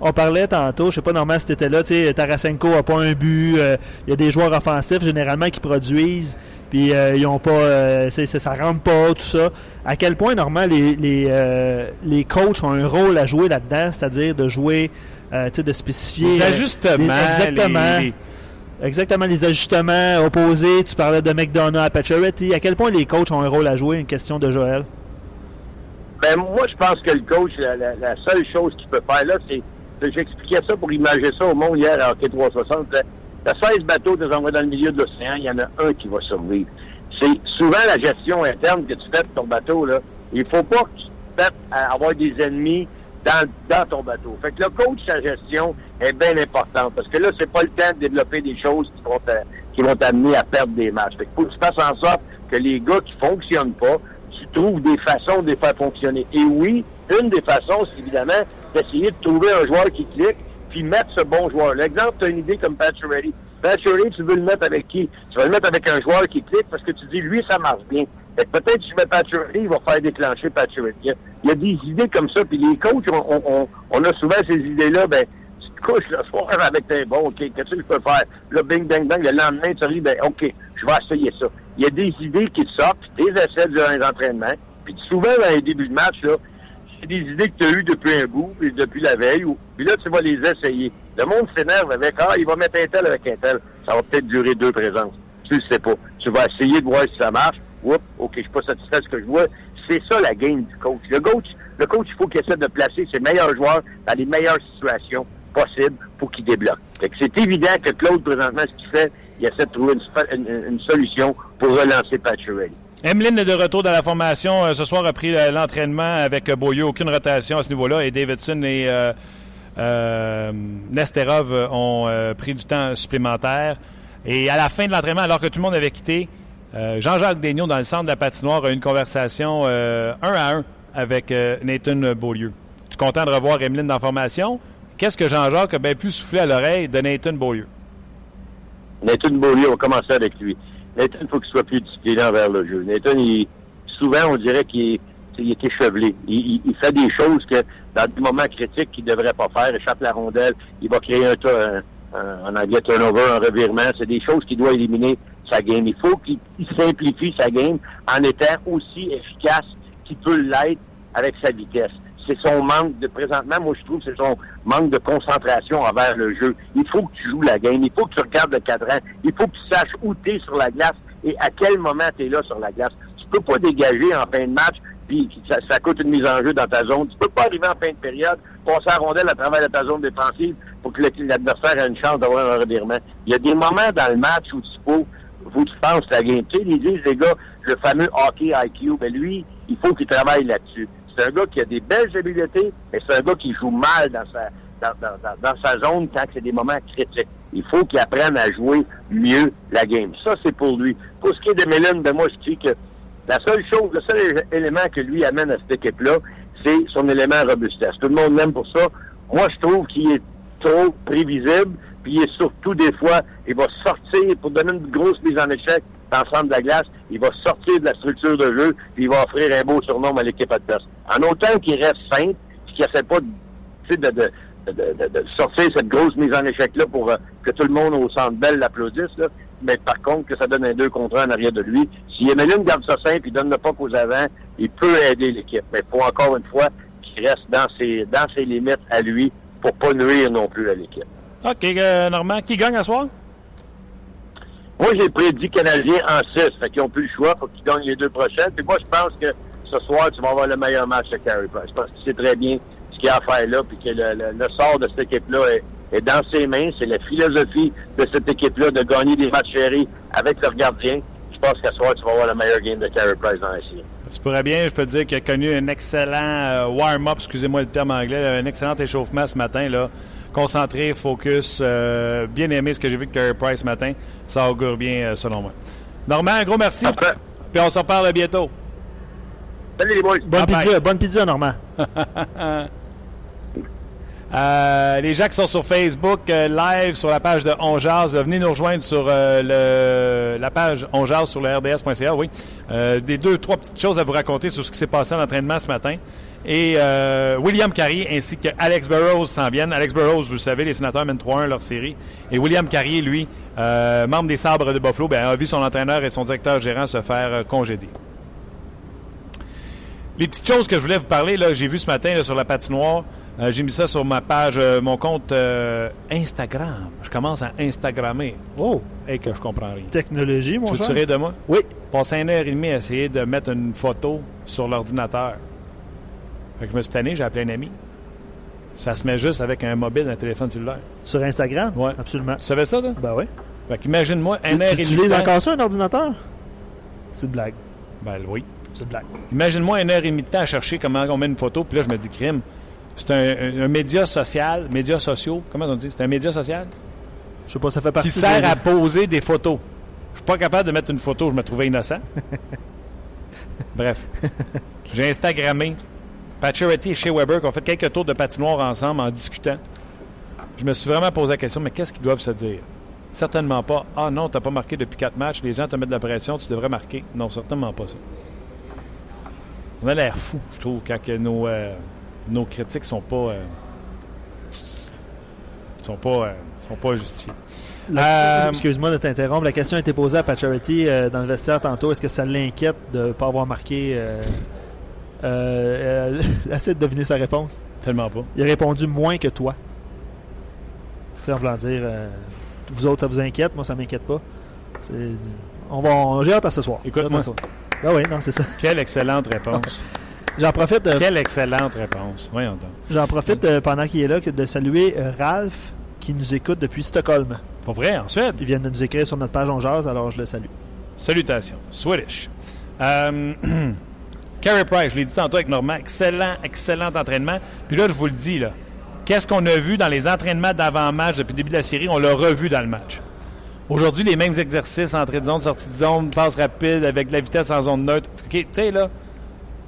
on, parlait tantôt, je sais pas Normand si t'étais là, tu sais, Tarasenko a pas un but. Euh, il y a des joueurs offensifs généralement qui produisent. Puis euh, ils ont pas, euh, ça rentre pas, tout ça. À quel point Normand les les, les coachs ont un rôle à jouer là-dedans, c'est-à-dire de jouer, tu sais, de spécifier. Les ajustements. exactement. Exactement, les ajustements opposés. Tu parlais de McDonough à Pacioretty. À quel point les coachs ont un rôle à jouer? Une question de Joël? Ben, moi, je pense que le coach, la, seule chose qu'il peut faire là, c'est. J'expliquais ça pour imaginer ça au monde hier à Hockey 360. T'as 16 bateaux des envois dans le milieu de l'océan, il y en a un qui va survivre. C'est souvent la gestion interne que tu fais de ton bateau. Là. Il faut pas que tu fasses avoir des ennemis dans, dans ton bateau. Fait que le coach, sa gestion est bien importante parce que là, c'est pas le temps de développer des choses qui vont qui vont t'amener à perdre des matchs. Fait que faut que tu fasses en sorte que les gars qui fonctionnent pas, tu trouves des façons de les faire fonctionner. Et oui, une des façons, c'est évidemment d'essayer de trouver un joueur qui clique puis mettre ce bon joueur. L'exemple, tu as une idée comme Pacioretty. Pacioretty, tu veux le mettre avec qui? Tu vas le mettre avec un joueur qui clique parce que tu dis, lui, ça marche bien. Peut-être que tu mets Pacioretty, il va faire déclencher Pacioretty. Il y a des idées comme ça, puis les coachs, on, on, on a souvent ces idées-là, ben, tu te couches le soir avec tes bon, OK, qu'est-ce que je peux faire? Là, bing, bang, bang, le lendemain, tu dis, ben, OK, je vais essayer ça. Il y a des idées qui sortent, puis des essais durant les entraînements, puis souvent, dans les débuts de match, là, c'est des idées que tu as eues depuis un bout, puis depuis la veille, puis là, tu vas les essayer. Le monde s'énerve avec, ah, il va mettre un tel avec un tel. Ça va peut-être durer deux présences. Tu le sais pas. Tu vas essayer de voir si ça marche. OK, je suis pas satisfait de ce que je vois. C'est ça la game du coach. Le coach, le coach, il faut qu'il essaie de placer ses meilleurs joueurs dans les meilleures situations possibles pour qu'il débloque. c'est évident que Claude, présentement, ce qu'il fait, il essaie de trouver une, solution pour relancer Patrick Emeline est de retour dans la formation. Euh, ce soir, a pris euh, l'entraînement avec euh, Boyeux. Aucune rotation à ce niveau-là. Et Davidson et Nesterov ont pris du temps supplémentaire. Et à la fin de l'entraînement, alors que tout le monde avait quitté, Jean-Jacques Daigneault, dans le centre de la patinoire, a eu une conversation un à un avec Nathan Beaulieu. Tu es content de revoir Emeline dans la formation? Qu'est-ce que Jean-Jacques a bien pu souffler à l'oreille de Nathan Beaulieu? Nathan Beaulieu, on va commencer avec lui. Nathan, il faut qu'il soit plus discipliné envers le jeu. Nathan, souvent, on dirait qu'il est, il échevelé. Il, fait des choses que, dans des moments critiques, qu'il ne devrait pas faire. Échappe la rondelle, il va créer un, un, un turnover, un revirement. C'est des choses qu'il doit éliminer sa game. Il faut qu'il simplifie sa game en étant aussi efficace qu'il peut l'être avec sa vitesse c'est son manque de présentement, moi je trouve c'est son manque de concentration envers le jeu. Il faut que tu joues la game, il faut que tu regardes le cadran, il faut que tu saches où tu es sur la glace et à quel moment tu es là sur la glace. Tu peux pas dégager en fin de match, puis ça, coûte une mise en jeu dans ta zone. Tu peux pas arriver en fin de période, passer à rondelle à travers ta zone défensive pour que l'adversaire ait une chance d'avoir un revirement. Il y a des moments dans le match où tu peux, où tu penses la game. Tu sais, ils disent, les gars, le fameux hockey IQ, ben lui, il faut qu'il travaille là-dessus. C'est un gars qui a des belles habiletés, mais c'est un gars qui joue mal dans sa, dans, sa zone quand c'est des moments critiques. Il faut qu'il apprenne à jouer mieux la game. Ça, c'est pour lui. Pour ce qui est de Mélène, ben moi, je dis que la seule chose, le seul élément que lui amène à cette équipe-là, c'est son élément robustesse. Tout le monde l'aime pour ça. Moi, je trouve qu'il est trop prévisible, puis surtout des fois, il va sortir pour donner une grosse mise en échec l'ensemble de la glace, il va sortir de la structure de jeu, puis il va offrir un beau surnom à l'équipe adverse. En autant qu'il reste simple, puis qu'il essaie pas de, de, de, de, sortir cette grosse mise en échec-là pour euh, que tout le monde au centre belle l'applaudisse, mais par contre que ça donne un deux contre un en arrière de lui. Si Emeline garde ça simple, il donne le pas aux avant, il peut aider l'équipe. Mais il faut encore une fois qu'il reste dans ses, dans ses limites à lui pour pas nuire non plus à l'équipe. OK, euh, Normand, qui gagne à soir? Moi, j'ai prédit Canadien en 6. Fait qu'ils n'ont plus le choix. Faut qu'ils gagnent les deux prochaines. Puis moi, je pense que ce soir, tu vas avoir le meilleur match de Carey Price. Je pense qu'il sait très bien ce qu'il a à faire là. Puis que le, sort de cette équipe-là est, dans ses mains. C'est la philosophie de cette équipe-là de gagner des matchs chéris avec leur gardien. Je pense qu'à ce soir, tu vas avoir le meilleur game de Carey Price dans la série. Tu pourrais bien, je peux te dire qu'il a connu un excellent euh, warm-up, excusez-moi le terme anglais, un excellent échauffement ce matin. là concentré, focus, euh, bien aimé ce que j'ai vu que Carey Price ce matin. Ça augure bien, euh, selon moi. Normand, un gros merci. Puis on se reparle bientôt. Salut les boys. Bonne pizza, bonne pizza, Normand. Euh, les gens qui sont sur Facebook euh, live sur la page de Onjaz, venez nous rejoindre sur le, la page Onjaz sur le RDS.ca. Oui, des deux, trois petites choses à vous raconter sur ce qui s'est passé en entraînement ce matin. Et William Carrier ainsi que Alex Burrows s'en viennent. Alex Burrows, vous le savez, les sénateurs mènent 3-1 leur série. Et William Carrier, lui, membre des Sabres de Buffalo, ben, a vu son entraîneur et son directeur gérant se faire congédier. Les petites choses que je voulais vous parler, là, j'ai vu ce matin sur la patinoire. Euh, j'ai mis ça sur ma page, euh, mon compte euh, Instagram. Je commence à Instagrammer. Oh! Et que je comprends rien. Technologie, mon cher? Tu de moi? Oui. Passer une heure et demie à essayer de mettre une photo sur l'ordinateur. Fait que je me suis tanné, j'ai appelé un ami. Ça se met juste avec un mobile, un téléphone cellulaire. Sur Instagram? Oui. Absolument. Tu savais ça, là? Ben oui. Fait qu'imagine-moi un heure et demie. Tu utilises encore ça, un ordinateur? C'est une blague. Ben oui. C'est blague. Imagine-moi une heure et demie de temps à chercher comment on met une photo, puis là, je me dis, crime. C'est un, média social, médias sociaux, comment on dit? C'est un média social? Je sais pas, ça fait partie Qui sert à poser des photos. Je suis pas capable de mettre une photo, je me trouvais innocent. Bref. J'ai Instagrammé Patcherity et Shea Weber qui ont fait quelques tours de patinoire ensemble en discutant. Je me suis vraiment posé la question, mais qu'est-ce qu'ils doivent se dire? Certainement pas. Ah non, t'as pas marqué depuis quatre matchs, les gens te mettent de la pression, tu devrais marquer. Non, certainement pas ça. On a l'air fou, je trouve, quand nos, euh, nos critiques sont pas. Euh, sont pas, euh, sont pas justifiées. Excuse-moi de t'interrompre. La question a été posée à Patcherity dans le vestiaire tantôt. Est-ce que ça l'inquiète de ne pas avoir marqué Essaie de deviner sa réponse. Tellement pas. Il a répondu moins que toi. Tu sais, en voulant dire vous autres, ça vous inquiète. Moi, ça m'inquiète pas. On va, j'ai hâte à ce soir. Écoute-moi. Ah oui, non, c'est ça. Quelle excellente réponse. J'en profite. Euh, Quelle excellente réponse. Voyons donc. J'en profite euh, pendant qu'il est là de saluer euh, Ralph qui nous écoute depuis Stockholm. Pour vrai, en Suède. Il vient de nous écrire sur notre page On alors je le salue. Salutations. Swedish. Carey Price, je l'ai dit tantôt avec Normand, excellent, excellent entraînement. Puis là, je vous le dis, là, qu'est-ce qu'on a vu dans les entraînements d'avant-match depuis le début de la série? On l'a revu dans le match. Aujourd'hui, les mêmes exercices, entrée de zone, sortie de zone, passe rapide avec la vitesse en zone neutre. OK, tu sais, là,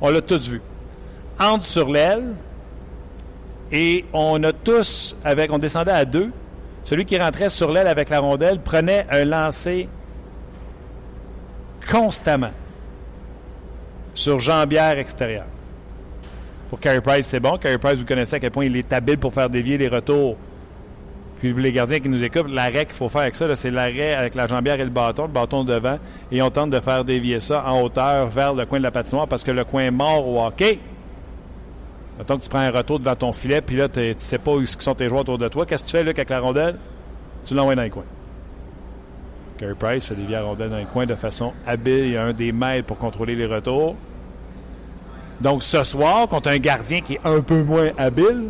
on l'a tous vu. Entre sur l'aile, et on a tous, avec, on descendait à deux. Celui qui rentrait sur l'aile avec la rondelle prenait un lancer constamment sur jambière extérieure. Pour Carey Price, c'est bon. Carey Price, vous connaissez à quel point il est habile pour faire dévier les retours puis les gardiens qui nous écoutent, l'arrêt qu'il faut faire avec ça, c'est l'arrêt avec la jambière et le bâton, le bâton devant, et on tente de faire dévier ça en hauteur vers le coin de la patinoire parce que le coin est mort au hockey. Mettons que tu prends un retour devant ton filet, puis là, tu sais pas où sont tes joueurs autour de toi. Qu'est-ce que tu fais, là, avec la rondelle? Tu l'envoies dans les coins. Carey Price fait dévier la rondelle dans les coins de façon habile. Il y a un des maîtres pour contrôler les retours. Donc, ce soir, contre un gardien qui est un peu moins habile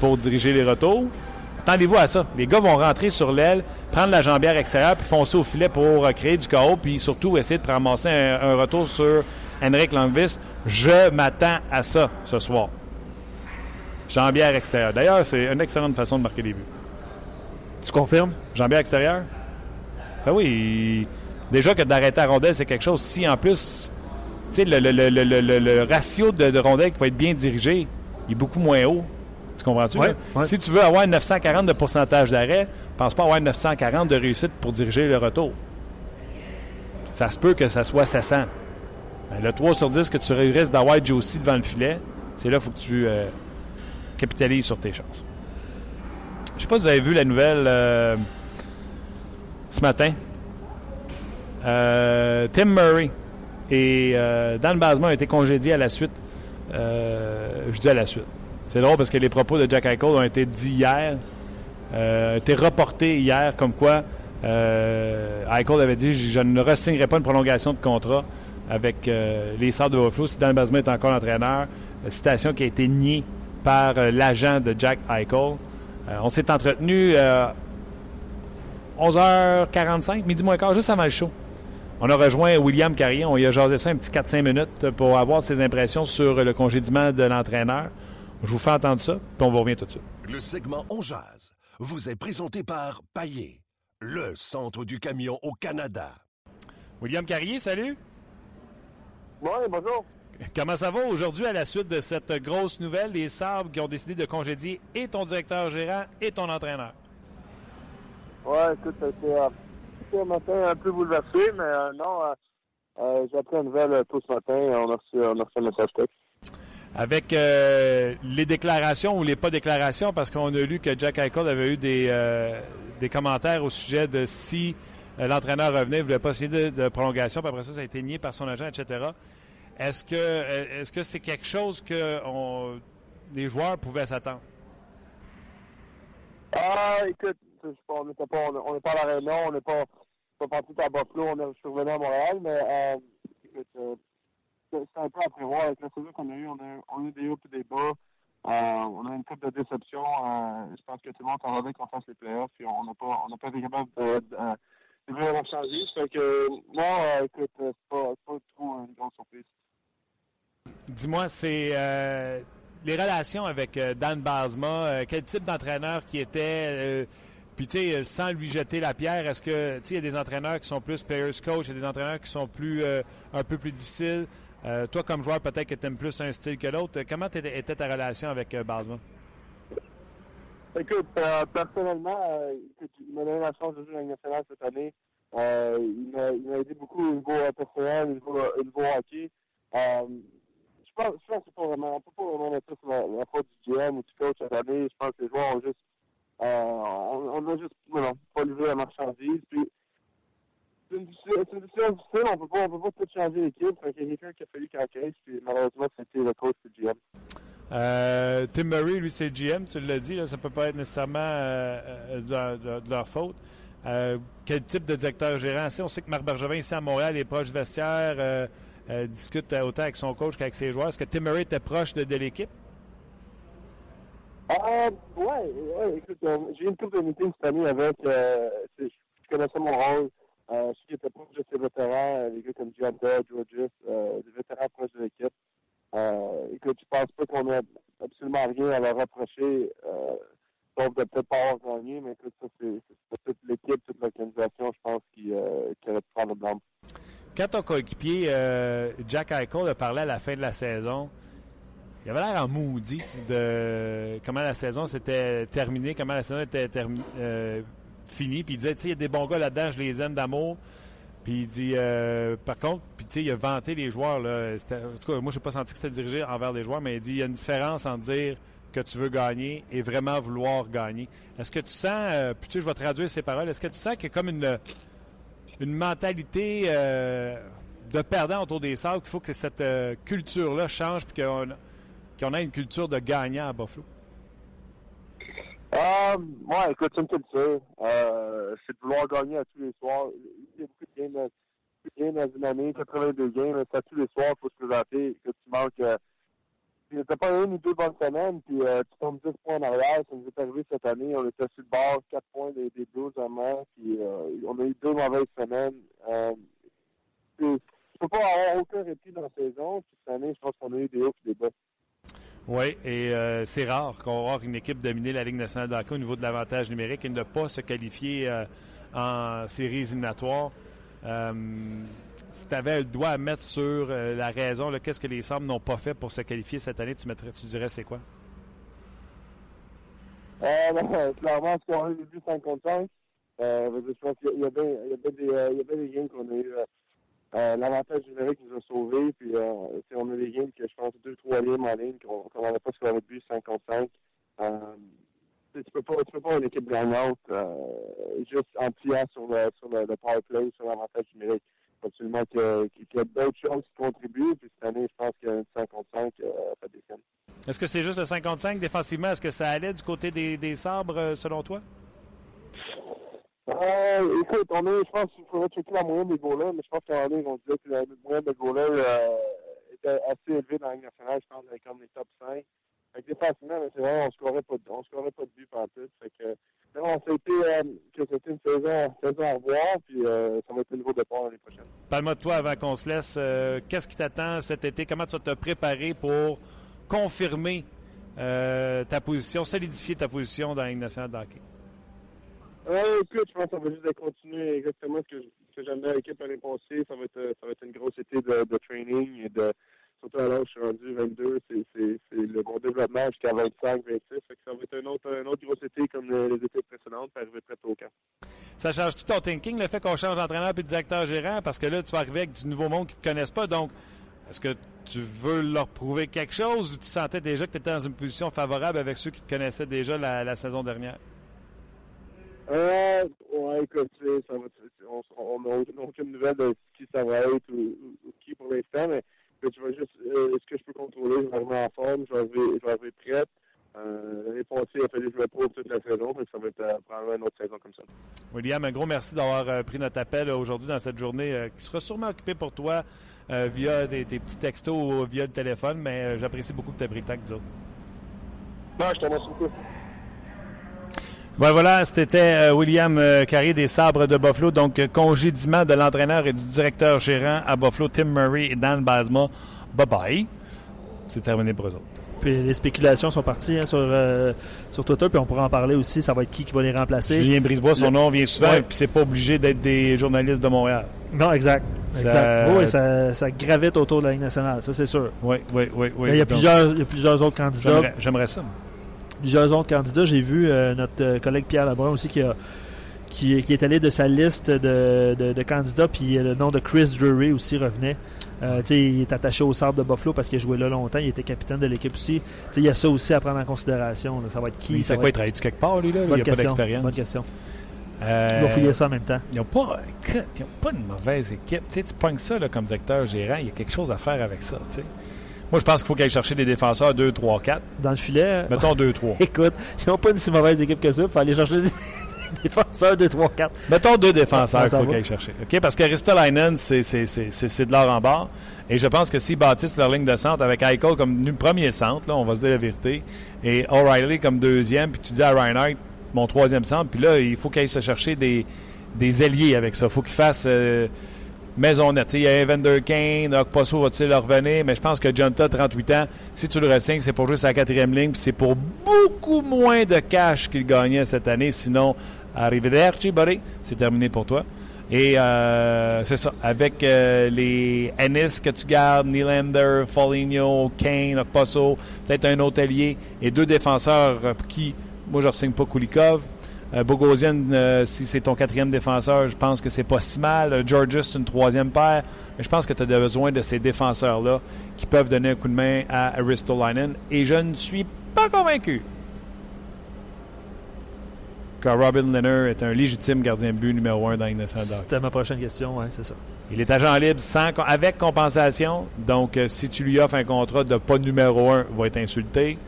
pour diriger les retours, Attendez-vous à ça. Les gars vont rentrer sur l'aile, prendre la jambière extérieure, puis foncer au filet pour euh, créer du chaos, puis surtout essayer de ramasser un, retour sur Henrik Langvis. Je m'attends à ça ce soir. Jambière extérieure. D'ailleurs, c'est une excellente façon de marquer des buts. Tu confirmes? Jambière extérieure? Ben oui. Déjà que d'arrêter à rondelle, c'est quelque chose. Si en plus, tu sais, le, ratio de, de rondelle qui va être bien dirigé, il est beaucoup moins haut. Tu comprends-tu? Si tu veux avoir 940 de pourcentage d'arrêt, pense pas avoir 940 de réussite pour diriger le retour. Ça se peut que ça soit 700. Ben, le 3 sur 10 que tu risques d'avoir Josie devant le filet, c'est là qu'il faut que tu euh, capitalises sur tes chances. Je sais pas si vous avez vu la nouvelle euh, ce matin. Euh, Tim Murray et Dan Basman ont été congédiés à la suite. je dis à la suite. C'est drôle parce que les propos de Jack Eichel ont été dits hier, euh, été reportés hier, comme quoi euh, Eichel avait dit Je ne re pas une prolongation de contrat avec euh, les Sables de Buffalo si Dan Basma est encore l'entraîneur. Citation qui a été niée par l'agent de Jack Eichel. on s'est entretenu 11h45, midi moins quart, juste avant le show. On a rejoint William Carrier. On y a jasé ça un petit 4-5 minutes pour avoir ses impressions sur le congédiement de l'entraîneur. Je vous fais entendre ça, puis on vous revient tout de suite. Le segment On Jazz vous est présenté par Paillé, le centre du camion au Canada. William Carrier, salut. Oui, bonjour. Comment ça va aujourd'hui à la suite de cette grosse nouvelle, les Sabres qui ont décidé de congédier et ton directeur gérant et ton entraîneur? Ouais, écoute, c'était un matin un peu bouleversé, mais euh, non, euh, euh, j'ai appris une nouvelle tout ce matin et on a reçu, on a reçu un message texte. Avec les déclarations ou les pas déclarations, parce qu'on a lu que Jack Eichel avait eu des, des commentaires au sujet de si l'entraîneur revenait, il ne voulait pas signer de, prolongation, puis après ça, ça a été nié par son agent, etc. Est-ce que est-ce que c'est quelque chose que on, les joueurs pouvaient s'attendre? Ah, écoute, on n'est pas, à la Réunion, on n'est pas, pas parti à Buffalo, on est revenu à Montréal, mais euh, euh, c'est un peu à prévoir avec la saison qu'on a eu. On a, eu des hauts et des bas. Euh, on a une coupe de déception. Je pense que tout le monde attendait qu'on fasse les playoffs et on n'a pas, on n'a pas été capable de, de, vraiment changer. Fait que, non, écoute, c'est pas, pas trop une grande surprise. Dis-moi, c'est les relations avec Dan Basma, quel type d'entraîneur qui était, puis tu sais, sans lui jeter la pierre, est-ce que, tu sais, il y a des entraîneurs qui sont plus players coach, il y a des entraîneurs qui sont plus, un peu plus difficiles. toi, comme joueur, peut-être que tu aimes plus un style que l'autre. Comment était ta relation avec Basma? Écoute, personnellement, il m'a donné la chance de jouer dans nationale cette année. il m'a aidé beaucoup au niveau personnel, au niveau, au hockey je pense, je pense que pas vraiment, on peut pas vraiment mettre ça sur la, la du GM ou du coach cette année. Je pense que les joueurs ont juste, euh, on, on a juste, non, pas levé la marchandise. Puis, c'est une, décision difficile, on peut pas, peut pas tout changer l'équipe. Qu'il y a quelqu'un qui a fallu qu'il puis malheureusement, c'était le coach du GM. Euh, Tim Murray, lui, c'est GM, tu l'as dit, là, ça peut pas être nécessairement euh, euh de, leur faute. Euh, quel type de directeur gérant? On sait que Marc Bergevin, ici à Montréal, est proche vestiaire. Euh, euh, discute autant avec son coach qu'avec ses joueurs. Est-ce que Tim Murray était proche de l'équipe? Euh, ouais, ouais, écoute, euh, j'ai une couple de meetings cette année avec, euh, je, connaissais mon rôle, euh, je était proche de ses vétérans, des gars comme Dodge, Rogers, euh, des vétérans proches de l'équipe. Euh, écoute, je pense pas qu'on ait absolument rien à leur reprocher, euh, sauf de peut-être pas avoir gagné, mais écoute, ça, c'est toute l'équipe, toute l'organisation, je pense, qui, euh, qui aurait pu prendre le blanc. Quand ton coéquipier euh, Jack Eichel a parlé à la fin de la saison, il avait l'air en maudit de comment la saison s'était terminée, comment la saison était euh, finie. Puis il disait, tu sais, il y a des bons gars là-dedans, je les aime d'amour. Puis il dit, euh, par contre, puis tu sais, il a vanté les joueurs. Là. En tout cas, moi, je n'ai pas senti que c'était dirigé envers les joueurs, mais il dit, il y a une différence entre dire que tu veux gagner et vraiment vouloir gagner. Est-ce que tu sens, puis tu sais, je vais traduire ces paroles, est-ce que tu sens qu'il y a comme une une mentalité euh, de perdant autour des sables, qu'il faut que cette euh, culture-là change puis qu'on qu'on ait une culture de gagnant à Buffalo? Euh, ouais, écoute, c'est une culture. Euh, c'est de vouloir gagner à tous les soirs. Il y a beaucoup de games, games dans une année, 82 games, c'est à tous les soirs, il faut se présenter. Que tu manques. Euh, t'as pas une ou deux bonnes semaines, puis euh, tu tombes 10 points en arrière. Ça nous est arrivé cette année. On était sur le bord, 4 points des, Blues en main, puis euh, on a eu deux mauvaises semaines. Euh, tu peux pas avoir aucun répit dans la saison. Puis cette année, je pense qu'on a eu des hauts et des bas. Oui, et euh, c'est rare qu'on va une équipe dominer la Ligue nationale de hockey au niveau de l'avantage numérique et ne pas se qualifier euh, en séries éliminatoires. Euh, tu avais le doigt à mettre sur euh, la raison, qu'est-ce que les Sabres n'ont pas fait pour se qualifier cette année, tu, mettrais, tu dirais c'est quoi? Clairement, ce qu'on a eu 55, euh, je pense qu'il y euh, il y a bien des games qu'on a eu. Euh, L'avantage numérique nous a sauvés, puis euh, on a des games que je pense deux, troisième en ligne, qu'on qu n'avait pas sur le but 55. Euh, tu peux pas, tu peux pas une équipe gagnante euh, juste en pliant sur le, sur le, power play, sur l'avantage numérique absolument qu'il y a, d'autres choses qui contribuent. Puis cette année, je pense qu'il y a une 55 euh, fait des Est-ce que c'est juste le 55 défensivement? Est-ce que ça allait du côté des, des sabres, euh, selon toi? Écoute, on est, je pense qu'il faudrait checker la moyenne des goalers, mais je pense qu'en année, on que la moyenne des goalers euh, était assez élevée dans la Ligue nationale. Je pense comme les top 5. Fait que défensivement, c'est vrai, on scorait pas de, on scorait pas de but par tout. Fait que, non, c'était euh, que c'était une saison, saison à revoir, puis euh, ça va être le nouveau départ l'année prochaine. Parle-moi de toi avant qu'on se laisse. Euh, Qu'est-ce qui t'attend cet été? Comment tu vas te préparer pour confirmer ta position, solidifier ta position dans la Ligue nationale de? Euh, écoute, je pense que ça va juste continuer exactement ce que, que j'aimais à l'équipe l'année passée. Ça va être ça va être une grosse été de, de training et de surtout à l'âge je suis rendu 22, c'est le bon développement jusqu'à 25, 26. ça va être un autre, un autre gros été comme les, étés précédentes pour arriver prêt au camp. Ça change tout ton thinking, le fait qu'on change d'entraîneur et de directeur gérant? Parce que là, tu vas arriver avec du nouveau monde qui ne te connaissent pas. Donc, est-ce que tu veux leur prouver quelque chose ou tu sentais déjà que tu étais dans une position favorable avec ceux qui te connaissaient déjà la, saison dernière? Euh, ouais, écoute, ça va, on n'a aucune nouvelle de qui ça va être ou, qui pour l'instant, mais je vais juste, euh, ce que je peux contrôler, je vais arriver en forme, je vais arriver, je vais arriver prête. Euh, L'année passée, il a fallu que je me prouve toute la saison, donc ça va être euh, probablement une autre saison comme ça. William, un gros merci d'avoir euh, pris notre appel aujourd'hui dans cette journée qui sera sûrement occupée pour toi via tes, petits textos ou via le téléphone, mais j'apprécie beaucoup que tu aies pris le temps que nous autres. Non, je te remercie beaucoup. Ben voilà, c'était William Carré des Sabres de Buffalo. Donc, congédiement de l'entraîneur et du directeur gérant à Buffalo, Tim Murray et Dan Basma. Bye-bye. C'est terminé pour eux autres. Puis les spéculations sont parties hein, sur, euh, sur Twitter, puis on pourra en parler aussi. Ça va être qui qui va les remplacer. Julien Brisebois, son nom vient souvent, puis c'est pas obligé d'être des journalistes de Montréal. Non, exact. exact. Oui, ça, ça, gravite autour de la Ligue nationale, ça c'est sûr. Oui, oui, oui. oui. Il, y a plusieurs, il y a plusieurs autres candidats. J'aimerais ça. Plusieurs autres candidats. J'ai vu euh, notre euh, collègue Pierre Lebrun aussi qui a qui, est allé de sa liste de, de, de candidats, puis le nom de Chris Drury aussi revenait. Euh, il est attaché au sable de Buffalo parce qu'il a joué là longtemps. Il était capitaine de l'équipe aussi. il y a ça aussi à prendre en considération. Ça va être qui? C'est quoi? Il travaille quelque part, lui? Là? il n'a pas d'expérience. Bonne question. Euh, il va fouiller ça en même temps. Ils n'ont pas, pas une mauvaise équipe. tu pognes ça là, comme directeur gérant. Il y a quelque chose à faire avec ça. Moi, je pense qu'il faut qu'il aille chercher des défenseurs 2, 3, 4. Dans le filet. Mettons 2, 3. Écoute, ils n'ont pas une si mauvaise équipe que ça. Il faut aller chercher des défenseurs 2, 3, 4. Mettons deux défenseurs qu'il faut qu'il aille chercher. OK? Parce que Ristolainen, c'est de l'or en bas. Et je pense que s'ils bâtissent leur ligne de centre avec Eichel comme premier centre, là, on va se dire la vérité, et O'Reilly comme deuxième, puis tu dis à Reinhardt, mon troisième centre, puis là, il faut qu'il aille se chercher des, des alliés avec ça. Il faut qu'il fasse euh, maison nette. Il y a Evander Kane, Okposo va-t-il revenir, mais je pense que Jonta, 38 ans, si tu le ressignes, c'est pour juste la quatrième ligne, puis c'est pour beaucoup moins de cash qu'il gagnait cette année. Sinon, arrivederci, buddy, c'est terminé pour toi. Et euh, c'est ça, avec euh, les Ennis que tu gardes, Nylander, Foligno, Kane, Okposo, peut-être un allié et deux défenseurs euh, qui, moi je ne signe pas Kulikov. Bogosian, si c'est ton quatrième défenseur, je pense que c'est pas si mal. Georges, une troisième paire. Mais je pense que tu as besoin de ces défenseurs-là qui peuvent donner un coup de main à Aristolainen. Et je ne suis pas convaincu que Robin Leonard est un légitime gardien de but numéro un dans l'innocent C'était ma prochaine question, oui, c'est ça. Il est agent libre sans, avec compensation. Donc, euh, si tu lui offres un contrat de pas numéro un, il va être insulté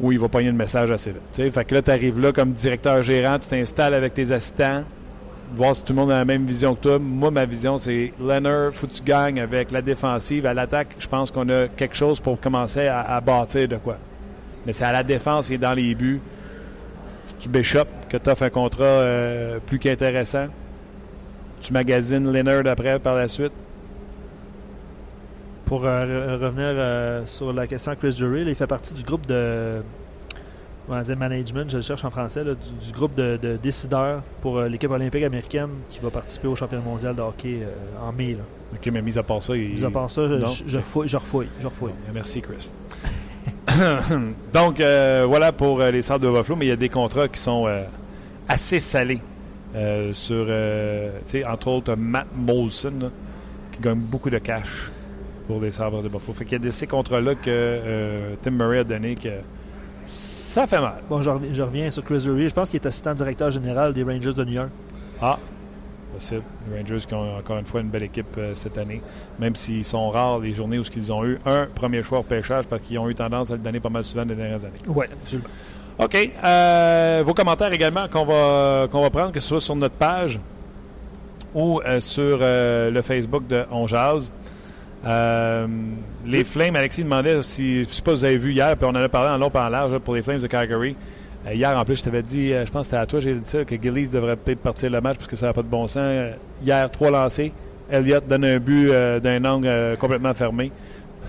ou il va pogner le message assez vite. Fait que là, tu arrives là comme directeur gérant, tu t'installes avec tes assistants, voir si tout le monde a la même vision que toi. Moi, ma vision, c'est Leonard, faut que avec la défensive. À l'attaque, je pense qu'on a quelque chose pour commencer à, à bâtir de quoi. Mais c'est à la défense et dans les buts tu Bishop, que tu offres un contrat euh, plus qu'intéressant. Tu magasines Leonard après par la suite. Pour euh, revenir euh, sur la question de Chris Jury, il fait partie du groupe de on va dire management, je le cherche en français, du, groupe de, décideurs pour l'équipe olympique américaine qui va participer au championnat mondial de hockey en mai. OK, mais mis à part ça... Il... Mis à part ça, je, je, refouille. Je refouille. merci, Chris. Donc, euh, voilà pour euh, les centres de Buffalo, mais il y a des contrats qui sont euh, assez salés. sur, entre autres, Matt Molson, qui gagne beaucoup de cash pour les sabres de Buffalo. Fait qu'il y a des, ces contrats-là que Tim Murray a donné que ça fait mal. Bon, je reviens, sur Chris Ruby. Je pense qu'il est assistant directeur général des Rangers de New York. Ah, possible. Les Rangers qui ont encore une fois une belle équipe euh, cette année, même s'ils sont rares les journées où ils ont eu un premier choix au pêchage parce qu'ils ont eu tendance à le donner pas mal souvent les dernières années. Oui, absolument. OK. Euh, vos commentaires également qu'on va, qu'on va prendre, que ce soit sur notre page ou euh, sur le Facebook de On Jazz. Les Flames, Alexis demandait si, je sais pas si vous avez vu hier, puis on en a parlé en long en large pour les Flames de Calgary. Euh, hier, en plus, je t'avais dit, euh, je pense que c'était à toi, j'ai dit ça, que Gillies devrait peut-être partir le match parce que ça n'a pas de bon sens. Euh, hier, trois lancés. Elliott donne un but d'un angle complètement fermé.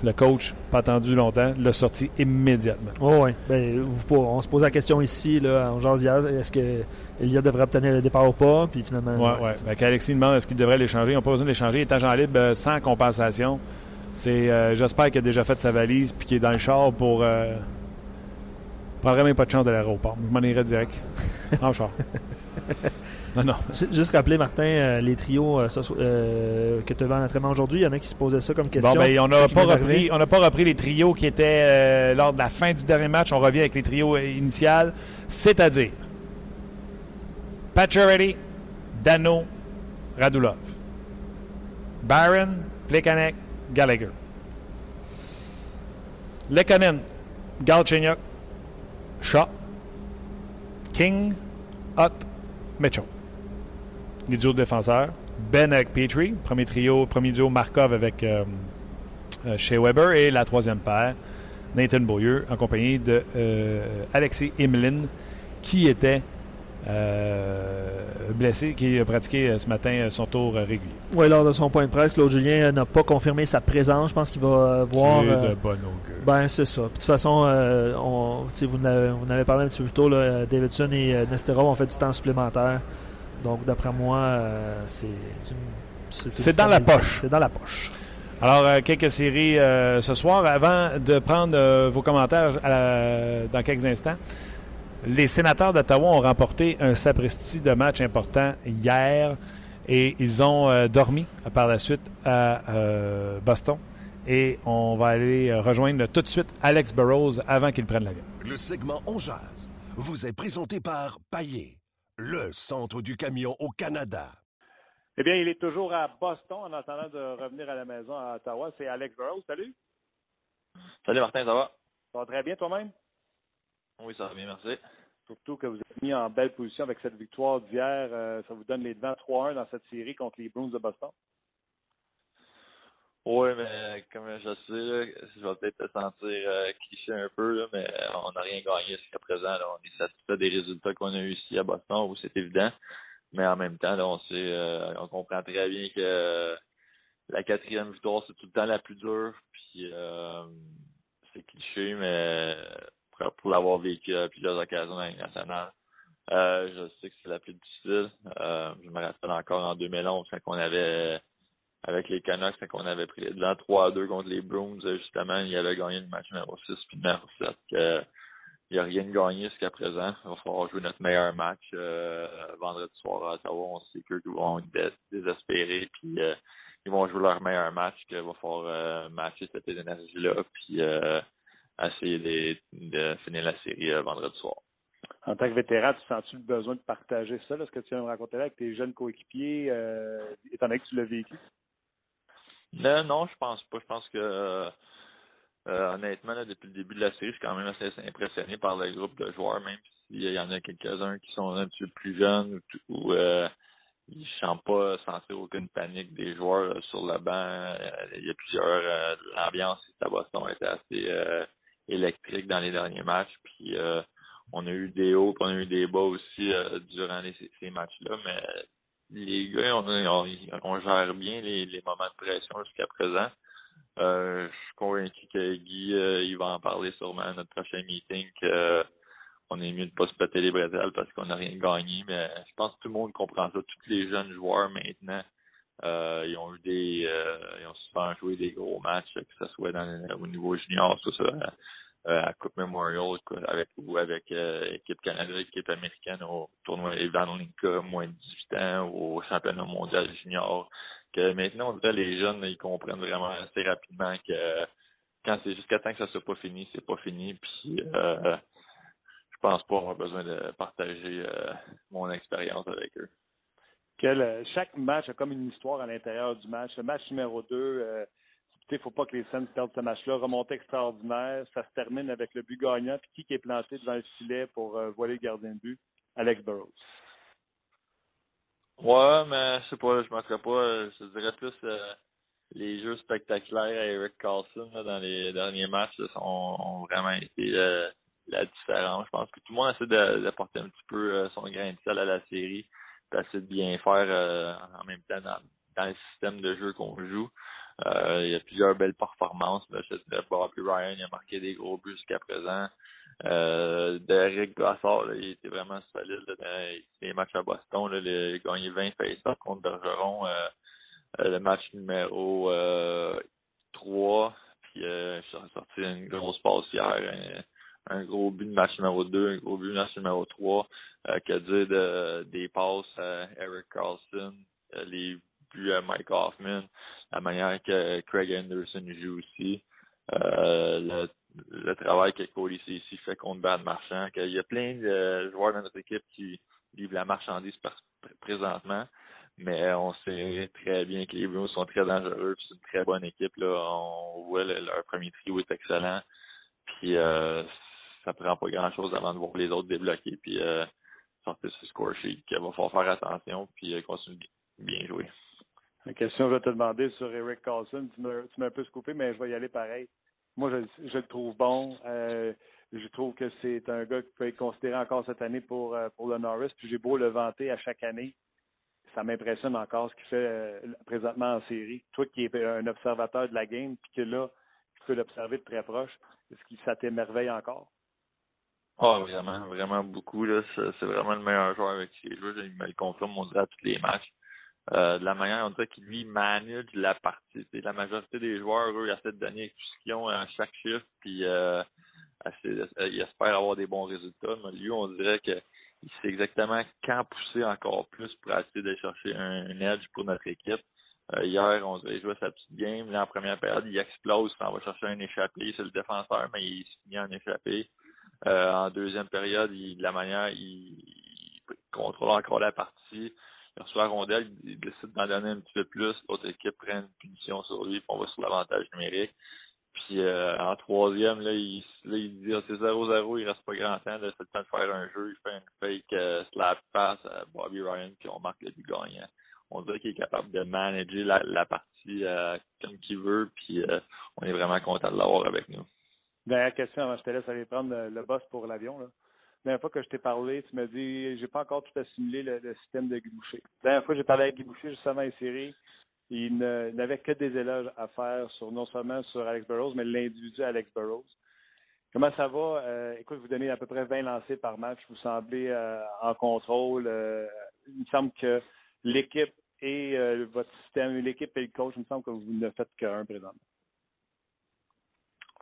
Le coach, pas attendu longtemps, l'a sorti immédiatement. Oh oui, ben, on se pose la question ici, là, en est-ce que Elliott devrait obtenir le départ ou pas? Puis finalement. Oui, oui. Ben, Qu'Alexis demande est-ce qu'il devrait l'échanger? Ils n'ont pas besoin de l'échanger. Il est agent libre sans compensation. C'est, j'espère qu'il a déjà fait sa valise puis qu'il est dans le char pour. Euh, prendrait même pas de chance de l'aéroport. Je m'en irais direct en char. Non, non. Juste rappeler, Martin, les trios que tu vu en entraînement aujourd'hui, il y en a qui se posaient ça comme question. Bon, ben, on n'a pas, repris, pas repris les trios qui étaient lors de la fin du dernier match. On revient avec les trios initiales, c'est-à-dire Pacioretty, Dano, Radulov. Baron, Plekanec, Gallagher. Lekanen, Galchenyuk, Shaw, King, Hutt, Mitchell. Les duos défenseurs. Ben avec Petrie, premier trio, premier duo Markov avec euh, euh, Shea Weber et la troisième paire, Nathan Beaulieu en compagnie de euh, Alexis qui était euh, blessé, qui a pratiqué euh, ce matin son tour régulier. Oui, lors de son point de presse, Claude Julien n'a pas confirmé sa présence. Je pense qu'il va voir. C'est de bon augure. Ben, c'est ça. de toute façon, on, vous, en avez parlé un petit peu plus tôt, là, Davidson et Nesterov ont fait du temps supplémentaire. Donc, d'après moi, c'est. C'est dans la poche. C'est dans la poche. Alors, quelques séries ce soir. Avant de prendre vos commentaires dans quelques instants, les sénateurs d'Ottawa ont remporté un sapristi de match important hier et ils ont euh, dormi par la suite à euh, Boston. Et on va aller rejoindre tout de suite Alex Burrows avant qu'il prenne l'avion. Le segment On Jazz vous est présenté par Paillé, le centre du camion au Canada. Eh bien, il est toujours à Boston en attendant de revenir à la maison à Ottawa. C'est Alex Burrows. Salut. Salut Martin, ça va? Ça va très bien toi-même? Oui, ça va bien, merci. Surtout que vous êtes mis en belle position avec cette victoire d'hier. Euh, ça vous donne les devants 3-1 dans cette série contre les Bruins de Boston. Oui, mais comme je sais, je vais peut-être te sentir euh, cliché un peu, mais on n'a rien gagné jusqu'à présent. On est satisfait des résultats qu'on a eu ici à Boston, où c'est évident. Mais en même temps, on sait, euh, on comprend très bien que la quatrième victoire, c'est tout le temps la plus dure. Puis c'est cliché, mais pour l'avoir vécu à plusieurs occasions dans nationale. Euh, je sais que c'est la plus difficile. Euh, je me rappelle encore en 2011 quand on avait avec les Canucks, quand on avait pris les devants 3 2 contre les Bruins, justement, il avait gagné le match numéro 6 puis numéro 7. il n'y a rien de gagné jusqu'à présent. Il va falloir jouer notre meilleur match euh, vendredi soir à Ottawa. On sait qu'eux vont être désespérés, puis ils vont jouer leur meilleur match, qu'il va falloir matcher cette énergie-là, puis essayer de, finir la série euh, vendredi soir. En tant que vétéran, tu sens-tu le besoin de partager ça, ce que tu viens de me raconter là, avec tes jeunes coéquipiers, euh, étant donné que tu l'as vécu? Non, non, je pense pas. Je pense que euh, honnêtement, depuis le début de la série, je suis quand même assez impressionné par le groupe de joueurs, même s'il y en a quelques-uns qui sont un petit peu plus jeunes ou, ils ne sentent pas sentir aucune panique des joueurs sur le banc. il y a plusieurs l'ambiance à Boston était assez électrique dans les derniers matchs. Puis euh, on a eu des hauts, on a eu des bas aussi euh, durant ces matchs-là, mais les gars, on, gère bien les, moments de pression jusqu'à présent. Euh, je suis convaincu que Guy, il va en parler sûrement à notre prochain meeting que on est mieux de pas se péter les bretelles parce qu'on n'a rien gagné, mais je pense que tout le monde comprend ça. Tous les jeunes joueurs maintenant, ils ont eu des ils ont souvent joué des gros matchs, que ce soit dans, au niveau junior, tout ça, euh, à Coupe Memorial avec ou avec euh, équipe canadienne, équipe américaine au tournoi Evan Linka, moins de 18 ans, au championnat mondial junior. Que maintenant, on dirait les jeunes, ils comprennent vraiment assez rapidement que quand c'est jusqu'à temps que ça soit pas fini, c'est pas fini. Puis euh, je pense pas avoir besoin de partager euh, mon expérience avec eux. Chaque match a comme une histoire à l'intérieur du match. Le match numéro 2, il ne faut pas que les Sens perdent ce match-là. Remontée extraordinaire. Ça se termine avec le but gagnant. Puis qui est planté devant le filet pour euh, voiler le gardien de but? Alex Burrows. Ouais, mais je sais pas, je ne mettrais pas. Je dirais plus euh, les jeux spectaculaires à Eric Carlson dans les derniers matchs ont, vraiment été euh, la différence. Je pense que tout le monde essaie d'apporter un petit peu son grain de sel à la série, essayer de bien faire en même temps dans le système de jeu qu'on joue. Euh, il y a plusieurs belles performances. Là, Bobby Ryan il a marqué des gros buts jusqu'à présent. Euh, Derek Gossard, il était vraiment solide dans les matchs à Boston. Là, il a gagné 20 face contre Bergeron. Euh, euh, le match numéro euh, 3. Puis euh, je sorti une grosse passe hier, un, gros but de match numéro 2, un gros but de match numéro 3, euh, a dit de, des passes à Eric Carlson, euh, les à Mike Hoffman, la manière que Craig Anderson joue aussi. le, le travail que Cody ici fait contre Bad Marchand, qu'il y a plein de joueurs dans notre équipe qui livrent la marchandise présentement. Mais on sait très bien que les sont très dangereux. C'est une très bonne équipe. On voit leur premier trio est excellent. Puis euh, ça prend pas grand chose avant de voir les autres débloquer. Puis euh, sortir ce score sheet. Il va falloir faire attention puis euh, continuer bien jouer. La question que je vais te demander sur Eric Carlson, tu m'as un peu scoopé, mais je vais y aller pareil. Moi, je, le trouve bon. Euh, je trouve que c'est un gars qui peut être considéré encore cette année pour, euh, pour le Norris. Puis j'ai beau le vanter à chaque année ça m'impressionne encore ce qu'il fait euh, présentement en série. Toi qui es un observateur de la game, puis que là, tu peux l'observer de très proche, est-ce que ça t'émerveille encore? Ah, vraiment, vraiment beaucoup. C'est, vraiment le meilleur joueur avec qui il joue. Il me le confirme, on dirait, à tous les matchs. Euh, de la manière, on dirait qu'il lui manage la partie. la majorité des joueurs, eux, ils essaient de donner ce qu'ils ont à chaque chiffre, puis euh, ils espèrent avoir des bons résultats. Mais lui, on dirait que il sait exactement quand pousser encore plus pour essayer de chercher un, edge pour notre équipe. Euh, hier, on devait jouer sa petite game. Là, en première période, il explose, on va chercher un échappé. C'est le défenseur, mais il finit en échappé. Euh, en deuxième période, il, de la manière, il, contrôle encore la partie. Il reçoit la rondelle, il décide d'en donner un petit peu plus. L'autre équipe prend une punition sur lui, puis on va sur l'avantage numérique. Puis euh, en troisième, là, il, là, dit ah, c'est 0-0, il reste pas grand temps, c'est le temps de faire un jeu, il fait une fake euh, slap pass à Bobby Ryan, puis on marque le but gagnant. On dirait qu'il est capable de manager la, partie euh, comme qu'il veut, puis on est vraiment content de l'avoir avec nous. Dernière question avant je te laisse aller prendre le, boss pour l'avion. Là. La dernière fois que je t'ai parlé, tu m'as dit j'ai pas encore tout assimilé le, système de Guy. La dernière fois que j'ai parlé avec Guy Boucher, justement, les séries, il n'avait que des éloges à faire sur non seulement sur Alex Burrows, mais l'individu Alex Burrows. Comment ça va? Euh, écoute, vous donnez à peu près 20 lancés par match. Vous semblez euh, en contrôle. Euh, il me semble que l'équipe et votre système, l'équipe et le coach, il me semble que vous ne faites qu'un présentement.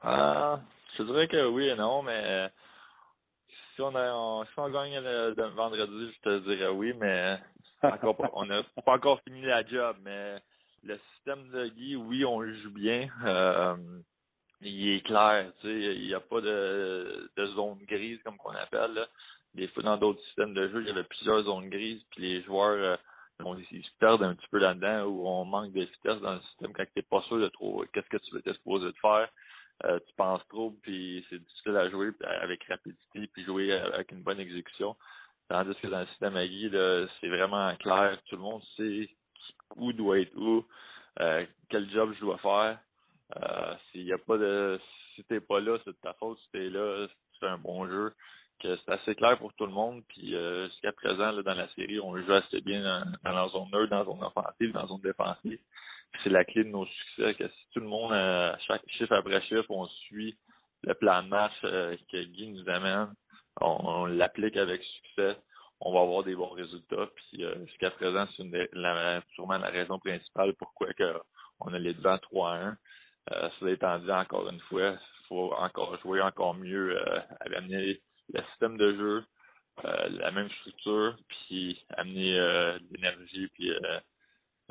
Ah, je dirais que oui et non, mais si on, a, si on gagne le, vendredi, je te dirais oui, mais on n'a pas encore fini la job, mais le système de Guy, oui, on le joue bien. Euh, il est clair, il n'y a pas de, zone grise comme qu'on appelle. Des fois, dans d'autres systèmes de jeu, il y avait plusieurs zones grises, puis les joueurs euh, se perdent un petit peu là-dedans où on manque de vitesse dans le système quand tu n'es pas sûr de trop qu'est-ce que tu veux supposé de faire. Euh, tu penses trop, puis c'est difficile à jouer avec rapidité, puis jouer avec une bonne exécution. Tandis que dans le système à Guy, c'est vraiment clair. Tout le monde sait où doit être où, euh, quel job je dois faire. Euh, s'il y a pas de si t'es pas là, c'est de ta faute, si t'es là, c'est un bon jeu. C'est assez clair pour tout le monde. Puis euh, jusqu'à présent, dans la série, on joue assez bien dans, la zone neutre, dans la zone offensive, dans la zone défensive. C'est la clé de nos succès, que si tout le monde, chaque chiffre après chiffre, on suit le plan de match que Guy nous amène, on l'applique avec succès, on va avoir des bons résultats. Puis euh, jusqu'à présent, c'est sûrement la raison principale pourquoi que on a les devants 3-1. Euh, cela étant dit, encore une fois, il faut encore jouer encore mieux euh, à amener le système de jeu, euh, la même structure, puis amener l'énergie, puis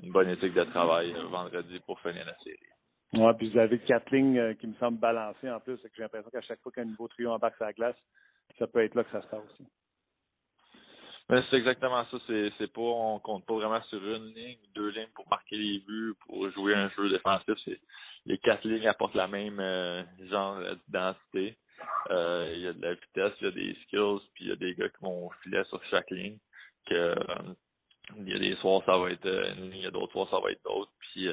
une bonne éthique de travail vendredi pour finir la série. Oui, puis vous avez quatre lignes qui me semblent balancées en plus. J'ai l'impression qu'à chaque fois qu'un nouveau trio embarque sur la glace, ça peut être là que ça se passe. aussi. Mais c'est exactement ça. C'est, c'est pas, on compte pas vraiment sur une ligne, deux lignes pour marquer les buts, pour jouer un jeu défensif. C'est, les quatre lignes apportent la même euh, genre d'identité. Euh, il y a de la vitesse, il y a des skills, puis il y a des gars qui vont filer sur chaque ligne. Que, euh, il y a des soirs, ça va être une ligne, il y a d'autres soirs, ça va être d'autres. Puis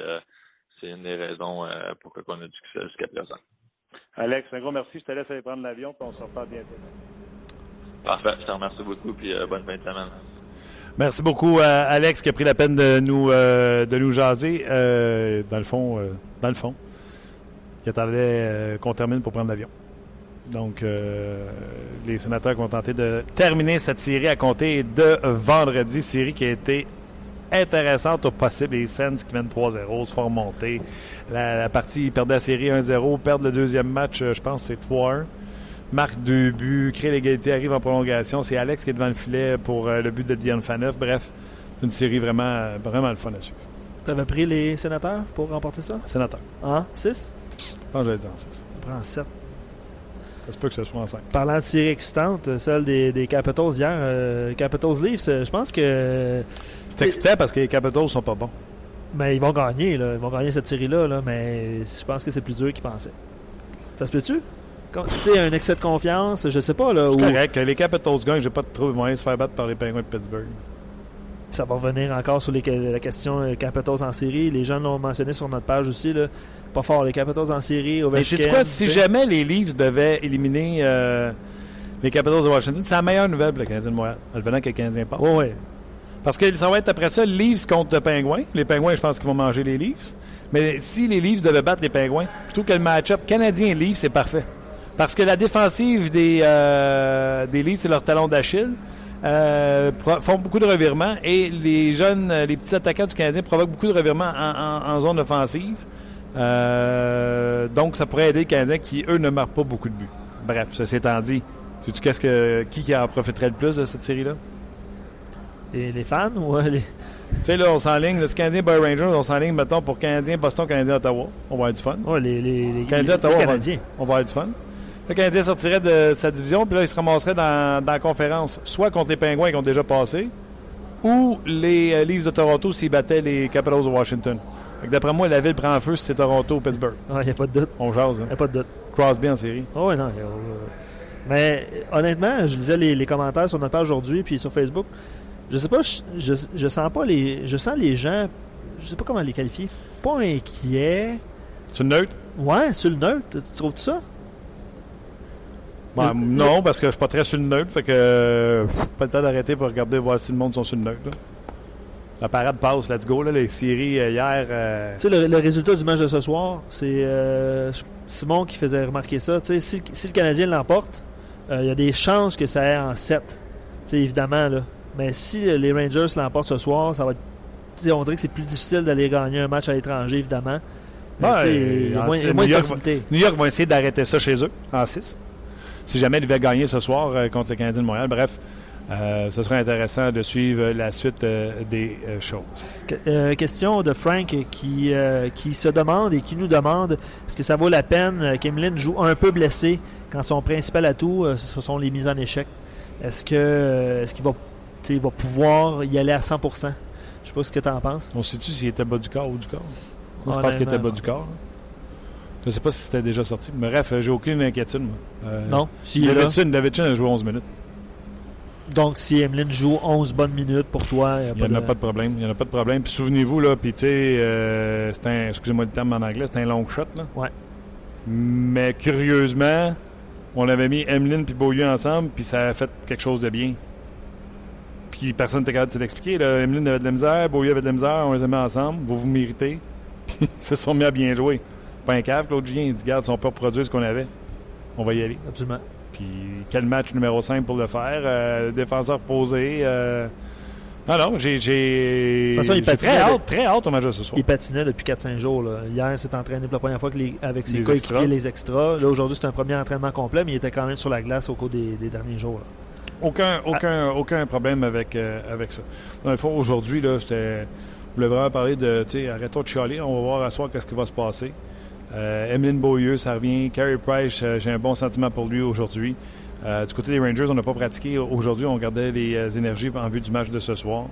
c'est une des raisons pourquoi on a du succès jusqu'à présent. Alex, un gros merci. Je te laisse aller prendre l'avion, puis on se reparle bientôt. Parfait, je te remercie beaucoup, puis euh, bonne fin de semaine. Merci beaucoup à Alex qui a pris la peine de nous, euh, de nous jaser. Euh, dans le fond, dans le fond, il attendait qu'on termine pour prendre l'avion. Donc, les sénateurs vont tenter de terminer cette série à compter de vendredi, série qui a été intéressante au possible. Les Sens qui mènent 3-0 se font remonter. La, partie, ils perdent la série 1-0, perdent le deuxième match, euh, je pense c'est 3-1. Marque deux buts, crée l'égalité, arrive en prolongation. C'est Alex qui est devant le filet pour euh, le but de Diane Faneuf. Bref, c'est une série vraiment, vraiment le fun à suivre. T'avais pris les sénateurs pour remporter ça? Sénateurs. En 6? Je pense que j'allais dire en 6. On prend 7. Ça se peut que ce soit en 5. Parlant de série excitante, celle des, des Capitals hier, euh, Capitals Leafs, je pense que. C'est excitant parce que les Capitals sont pas bons. Mais ils vont gagner, là. Ils vont gagner cette série-là, là, mais je pense que c'est plus dur qu'ils pensaient. Ça se peut-tu? Tu sais, un excès de confiance, je sais pas. là. C'est correct. Les Capitals gagnent, j'ai pas trop moyen de se faire battre par les Penguins de Pittsburgh. Ça va revenir encore sur les, la question euh, Capitals en série. Les gens l'ont mentionné sur notre page aussi. Là. Pas fort, les Capitals en série. Mais sais quoi? Si jamais les Leafs devaient éliminer euh, les Capitals de Washington, c'est la meilleure nouvelle pour le Canadien de Montréal. En venant que le Canadien passe. Oh, oui. Parce que ça va être après ça, Leafs contre le Pingouins. Les Pingouins, je pense qu'ils vont manger les Leafs. Mais si les Leafs devaient battre les Pingouins, je trouve que le match-up Canadien-Leafs, c'est parfait. Parce que la défensive des, euh, des Leafs, c'est leur talon d'Achille. Euh, font beaucoup de revirements et les jeunes, les petits attaquants du Canadien provoquent beaucoup de revirements en, zone offensive. Euh, donc, ça pourrait aider les Canadiens qui, eux, ne marquent pas beaucoup de buts. Bref, ceci étant dit, sais-tu qu'est-ce que, qui, qui en profiterait le plus de cette série-là? Les, les fans ou les... Tu sais, là, on s'enligne, le Canadien Boy Rangers, on s'enligne, mettons, pour Canadien Boston, Canadien Ottawa. On va avoir du fun. Ouais, les, les, les Canadiens Ottawa, Canadiens. On va avoir du fun. Le Canadien sortirait de sa division, puis là, il se ramasserait dans, la conférence, soit contre les Pingouins qui ont déjà passé, ou les euh, Leafs de Toronto s'ils battaient les Capitals de Washington. D'après moi, la ville prend feu si c'est Toronto ou Pittsburgh. Il n'y a pas de doute. On jase. Il hein. n'y a pas de doute. Crosby en série. Oh, oui, non. mais honnêtement, je lisais les, commentaires sur notre page aujourd'hui, puis sur Facebook. Je sais pas, je, je, sens pas les. Je sens les gens, je sais pas comment les qualifier, pas inquiets. Sur le neutre? Ouais, sur le neutre. Tu trouves ça? Ben, non, parce que je suis pas très sur le neutre, fait que pas le temps d'arrêter pour regarder voir si le monde sont sur le neutre. La parade passe, let's go. Là, les séries euh, hier. Euh, tu sais, le, résultat du match de ce soir, c'est euh, Simon qui faisait remarquer ça. Tu sais, si, si, le Canadien l'emporte, il y a des chances que ça aille en 7. Tu sais, évidemment, là. Mais si les Rangers l'emportent ce soir, ça va être. on dirait que c'est plus difficile d'aller gagner un match à l'étranger, évidemment. il y a moins, de possibilités. New York va essayer d'arrêter ça chez eux en 6 si jamais il devait gagner ce soir contre le Canadien de Montréal. Bref, euh, ce serait intéressant de suivre la suite euh, des choses. question de Frank qui, qui se demande et qui nous demande est-ce que ça vaut la peine qu'Emeline joue un peu blessé quand son principal atout, ce sont les mises en échec? Est-ce que est-ce qu'il va, va pouvoir y aller à 100% Je sais pas ce que tu en penses. On sait-tu s'il était bas du corps ou du corps? je pense qu'il était bas du corps. Je ne sais pas si c'était déjà sorti. Mais bref, j'ai aucune inquiétude. Euh, non. Si Davidson, Davidson a joué 11 minutes. Donc, si Emeline joue 11 bonnes minutes pour toi, il n'y en a pas de problème. Il n'y en a pas de problème. Puis souvenez-vous, là, puis tu sais, euh, c'est un, excusez-moi le terme en anglais, c'est un long shot. Là. Ouais. Mais curieusement, on avait mis Emeline puis Beaulieu ensemble, puis ça a fait quelque chose de bien. Puis personne n'était capable de l'expliquer. Emeline avait de la misère, Beaulieu avait de la misère, on les a mis ensemble, vous vous méritez. Puis ils se sont mis à bien jouer pas un cave, Claude Julien, il dit Garde, si on peut reproduire ce qu'on avait, on va y aller. Absolument. Puis quel match numéro 5 pour le faire euh, Défenseur posé. Euh... Non, non, j'ai. De toute façon, il patinait. Très hâte, très hâte au match de ce soir. Il patinait depuis 4-5 jours. Là. Hier, s'est entraîné pour la première fois avec ses coéquipiers, les extras. Là, aujourd'hui, c'est un premier entraînement complet, mais il était quand même sur la glace au cours des, derniers jours. Aucun, aucun, aucun problème avec, euh, avec ça. Dans le fond, aujourd'hui, là, c'était. Je voulais vraiment parler de. Arrêtons de chialer. On va voir à soir qu'est-ce qui va se passer. Euh, Emeline Beaulieu, ça revient. Carey Price, euh, j'ai un bon sentiment pour lui aujourd'hui. Euh, du côté des Rangers, on n'a pas pratiqué. Aujourd'hui, on gardait les énergies en vue du match de ce soir.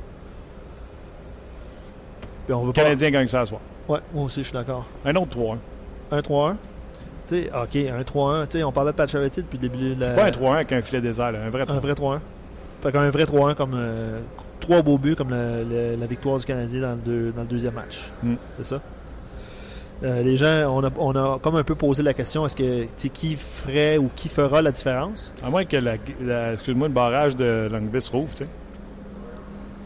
Puis on veut Canadien gagne ça ce soir. Ouais, moi aussi, je suis d'accord. Un autre 3-1. Un 3-1? Tu sais, OK, un 3-1. Tu sais, on parlait de Pacioretty depuis le début de la... pas un 3-1 avec un filet désert, un vrai 3-1. Un vrai 3-1. Fait qu'un vrai 3-1 comme... trois beaux buts comme la, victoire du Canadien dans le, dans le deuxième match. Hmm. C'est ça? Euh, les gens, on a, on a comme un peu posé la question est-ce que qui ferait ou qui fera la différence? À moins que la, excuse-moi, le barrage de Longvis rouvre, tu sais.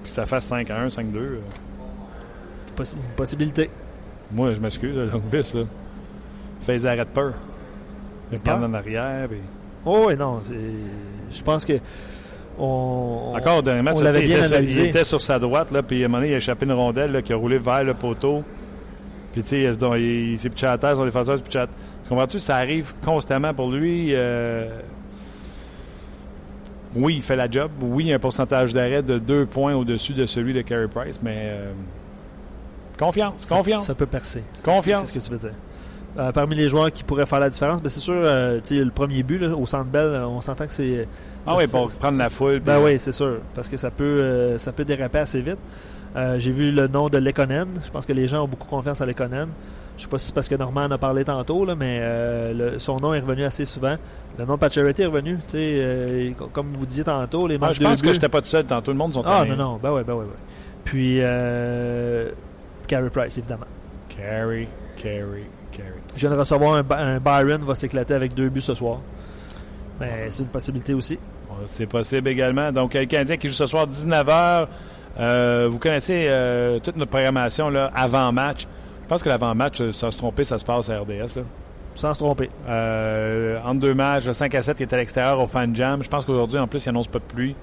Puis ça fasse 5 1, 5 2. C'est une possibilité. Moi, je m'excuse, Longvis, là. Il fait des arrêts de peur. Il regarde en arrière. Oh, oui, non. Je pense que on, Encore, dernier match, on l'avait bien était, sur- analysé. il était sur sa droite, là, puis à un moment donné, il a échappé une rondelle là, qui a roulé vers le poteau. Puis, tu sais, donc, il, il s'est pitché à terre, son défenseur s'est pitché à terre. Tu comprends-tu? Ça arrive constamment pour lui. euh, Oui, il fait la job. Oui, il y a un pourcentage d'arrêt de deux points au-dessus de celui de Carey Price, mais euh, confiance, confiance. Ça, peut percer. Confiance. C'est ce que tu veux dire? Euh, parmi les joueurs qui pourraient faire la différence, ben c'est sûr, euh, le premier but là, au Centre Bell, euh, on s'entend que c'est. Ah oui, pour prendre la foule. Ben oui, c'est sûr, parce que ça peut, euh, ça peut déraper assez vite. Euh, J'ai vu le nom de Lekonen. Je pense que les gens ont beaucoup confiance à Lekonen. Je sais pas si c'est parce que Normand en a parlé tantôt, là, mais euh, le- son nom est revenu assez souvent. Le nom de Pacioretty est revenu. euh, comme vous disiez tantôt, les Ah, matchs je pense de que but- j'étais pas tout seul tantôt. Le monde sont Ah non, non, ben ouais, ben ouais, ouais. Puis, euh, Carey Price, évidemment. Carey, Carey, Carey. Je viens de recevoir un, un Byron va s'éclater avec deux buts ce soir. Mais c'est une possibilité aussi. C'est possible également. Donc, le Canadien qui joue ce soir 19h. Euh, vous connaissez euh, toute notre programmation là, avant match. Je pense que l'avant-match, euh, sans se tromper, ça se passe à RDS. Là. Sans se tromper. Euh, entre deux matchs, le 5 à 7 qui est à l'extérieur au Fan Jam. Je pense qu'aujourd'hui, en plus, il annonce pas de pluie.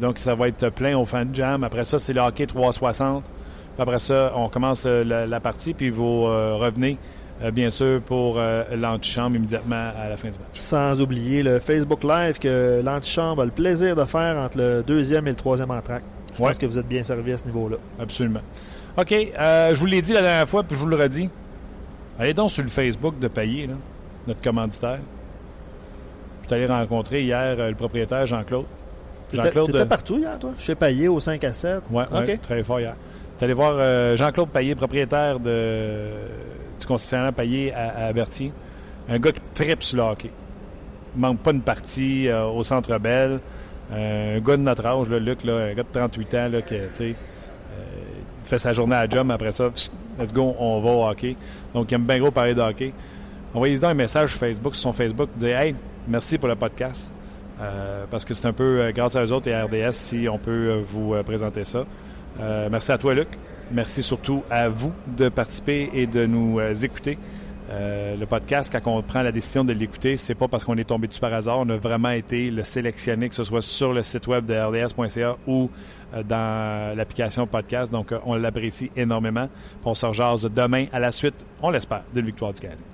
Donc, ça va être plein au Fan Jam. Après ça, c'est le hockey 360. Puis après ça, on commence la, la partie. Puis vous revenez, bien sûr, pour euh, l'antichambre immédiatement à la fin du match. Sans oublier le Facebook Live que l'antichambre a le plaisir de faire entre le deuxième et le troisième entraque. Je Ouais. pense que vous êtes bien servi à ce niveau-là. Absolument. OK, euh, je vous l'ai dit la dernière fois, puis je vous le redis. Allez donc sur le Facebook de Payet, là, notre commanditaire. Je suis allé rencontrer hier euh, le propriétaire Jean-Claude. Jean-Claude. t'étais partout hier, toi? Chez Payet au 5 à 7. Ouais, ouais, OK. très fort hier. Tu allé voir euh, Jean-Claude Payet, propriétaire de, du concessionnaire Payet à, à Berthier. Un gars qui tripe sur le hockey. Il manque pas une partie euh, au Centre Bell. Euh, un gars de notre âge, Luc, là, un gars de 38 ans, là, qui, euh, fait sa journée à job, après ça, let's go, on va au hockey. Donc, il aime bien gros parler de hockey. Envoyez-y donc un message sur Facebook, sur son Facebook, dire Hey, merci pour le podcast. Euh, parce que c'est un peu grâce à eux autres et à RDS si on peut vous présenter ça. Merci à toi, Luc. Merci surtout à vous de participer et de nous euh, écouter. Euh, le podcast, quand on prend la décision de l'écouter, c'est pas parce qu'on est tombé dessus par hasard. On a vraiment été le sélectionner, que ce soit sur le site web de rds.ca ou euh, dans l'application podcast. Donc, on l'apprécie énormément. On se rejase demain à la suite, on l'espère, d'une victoire du Canadien.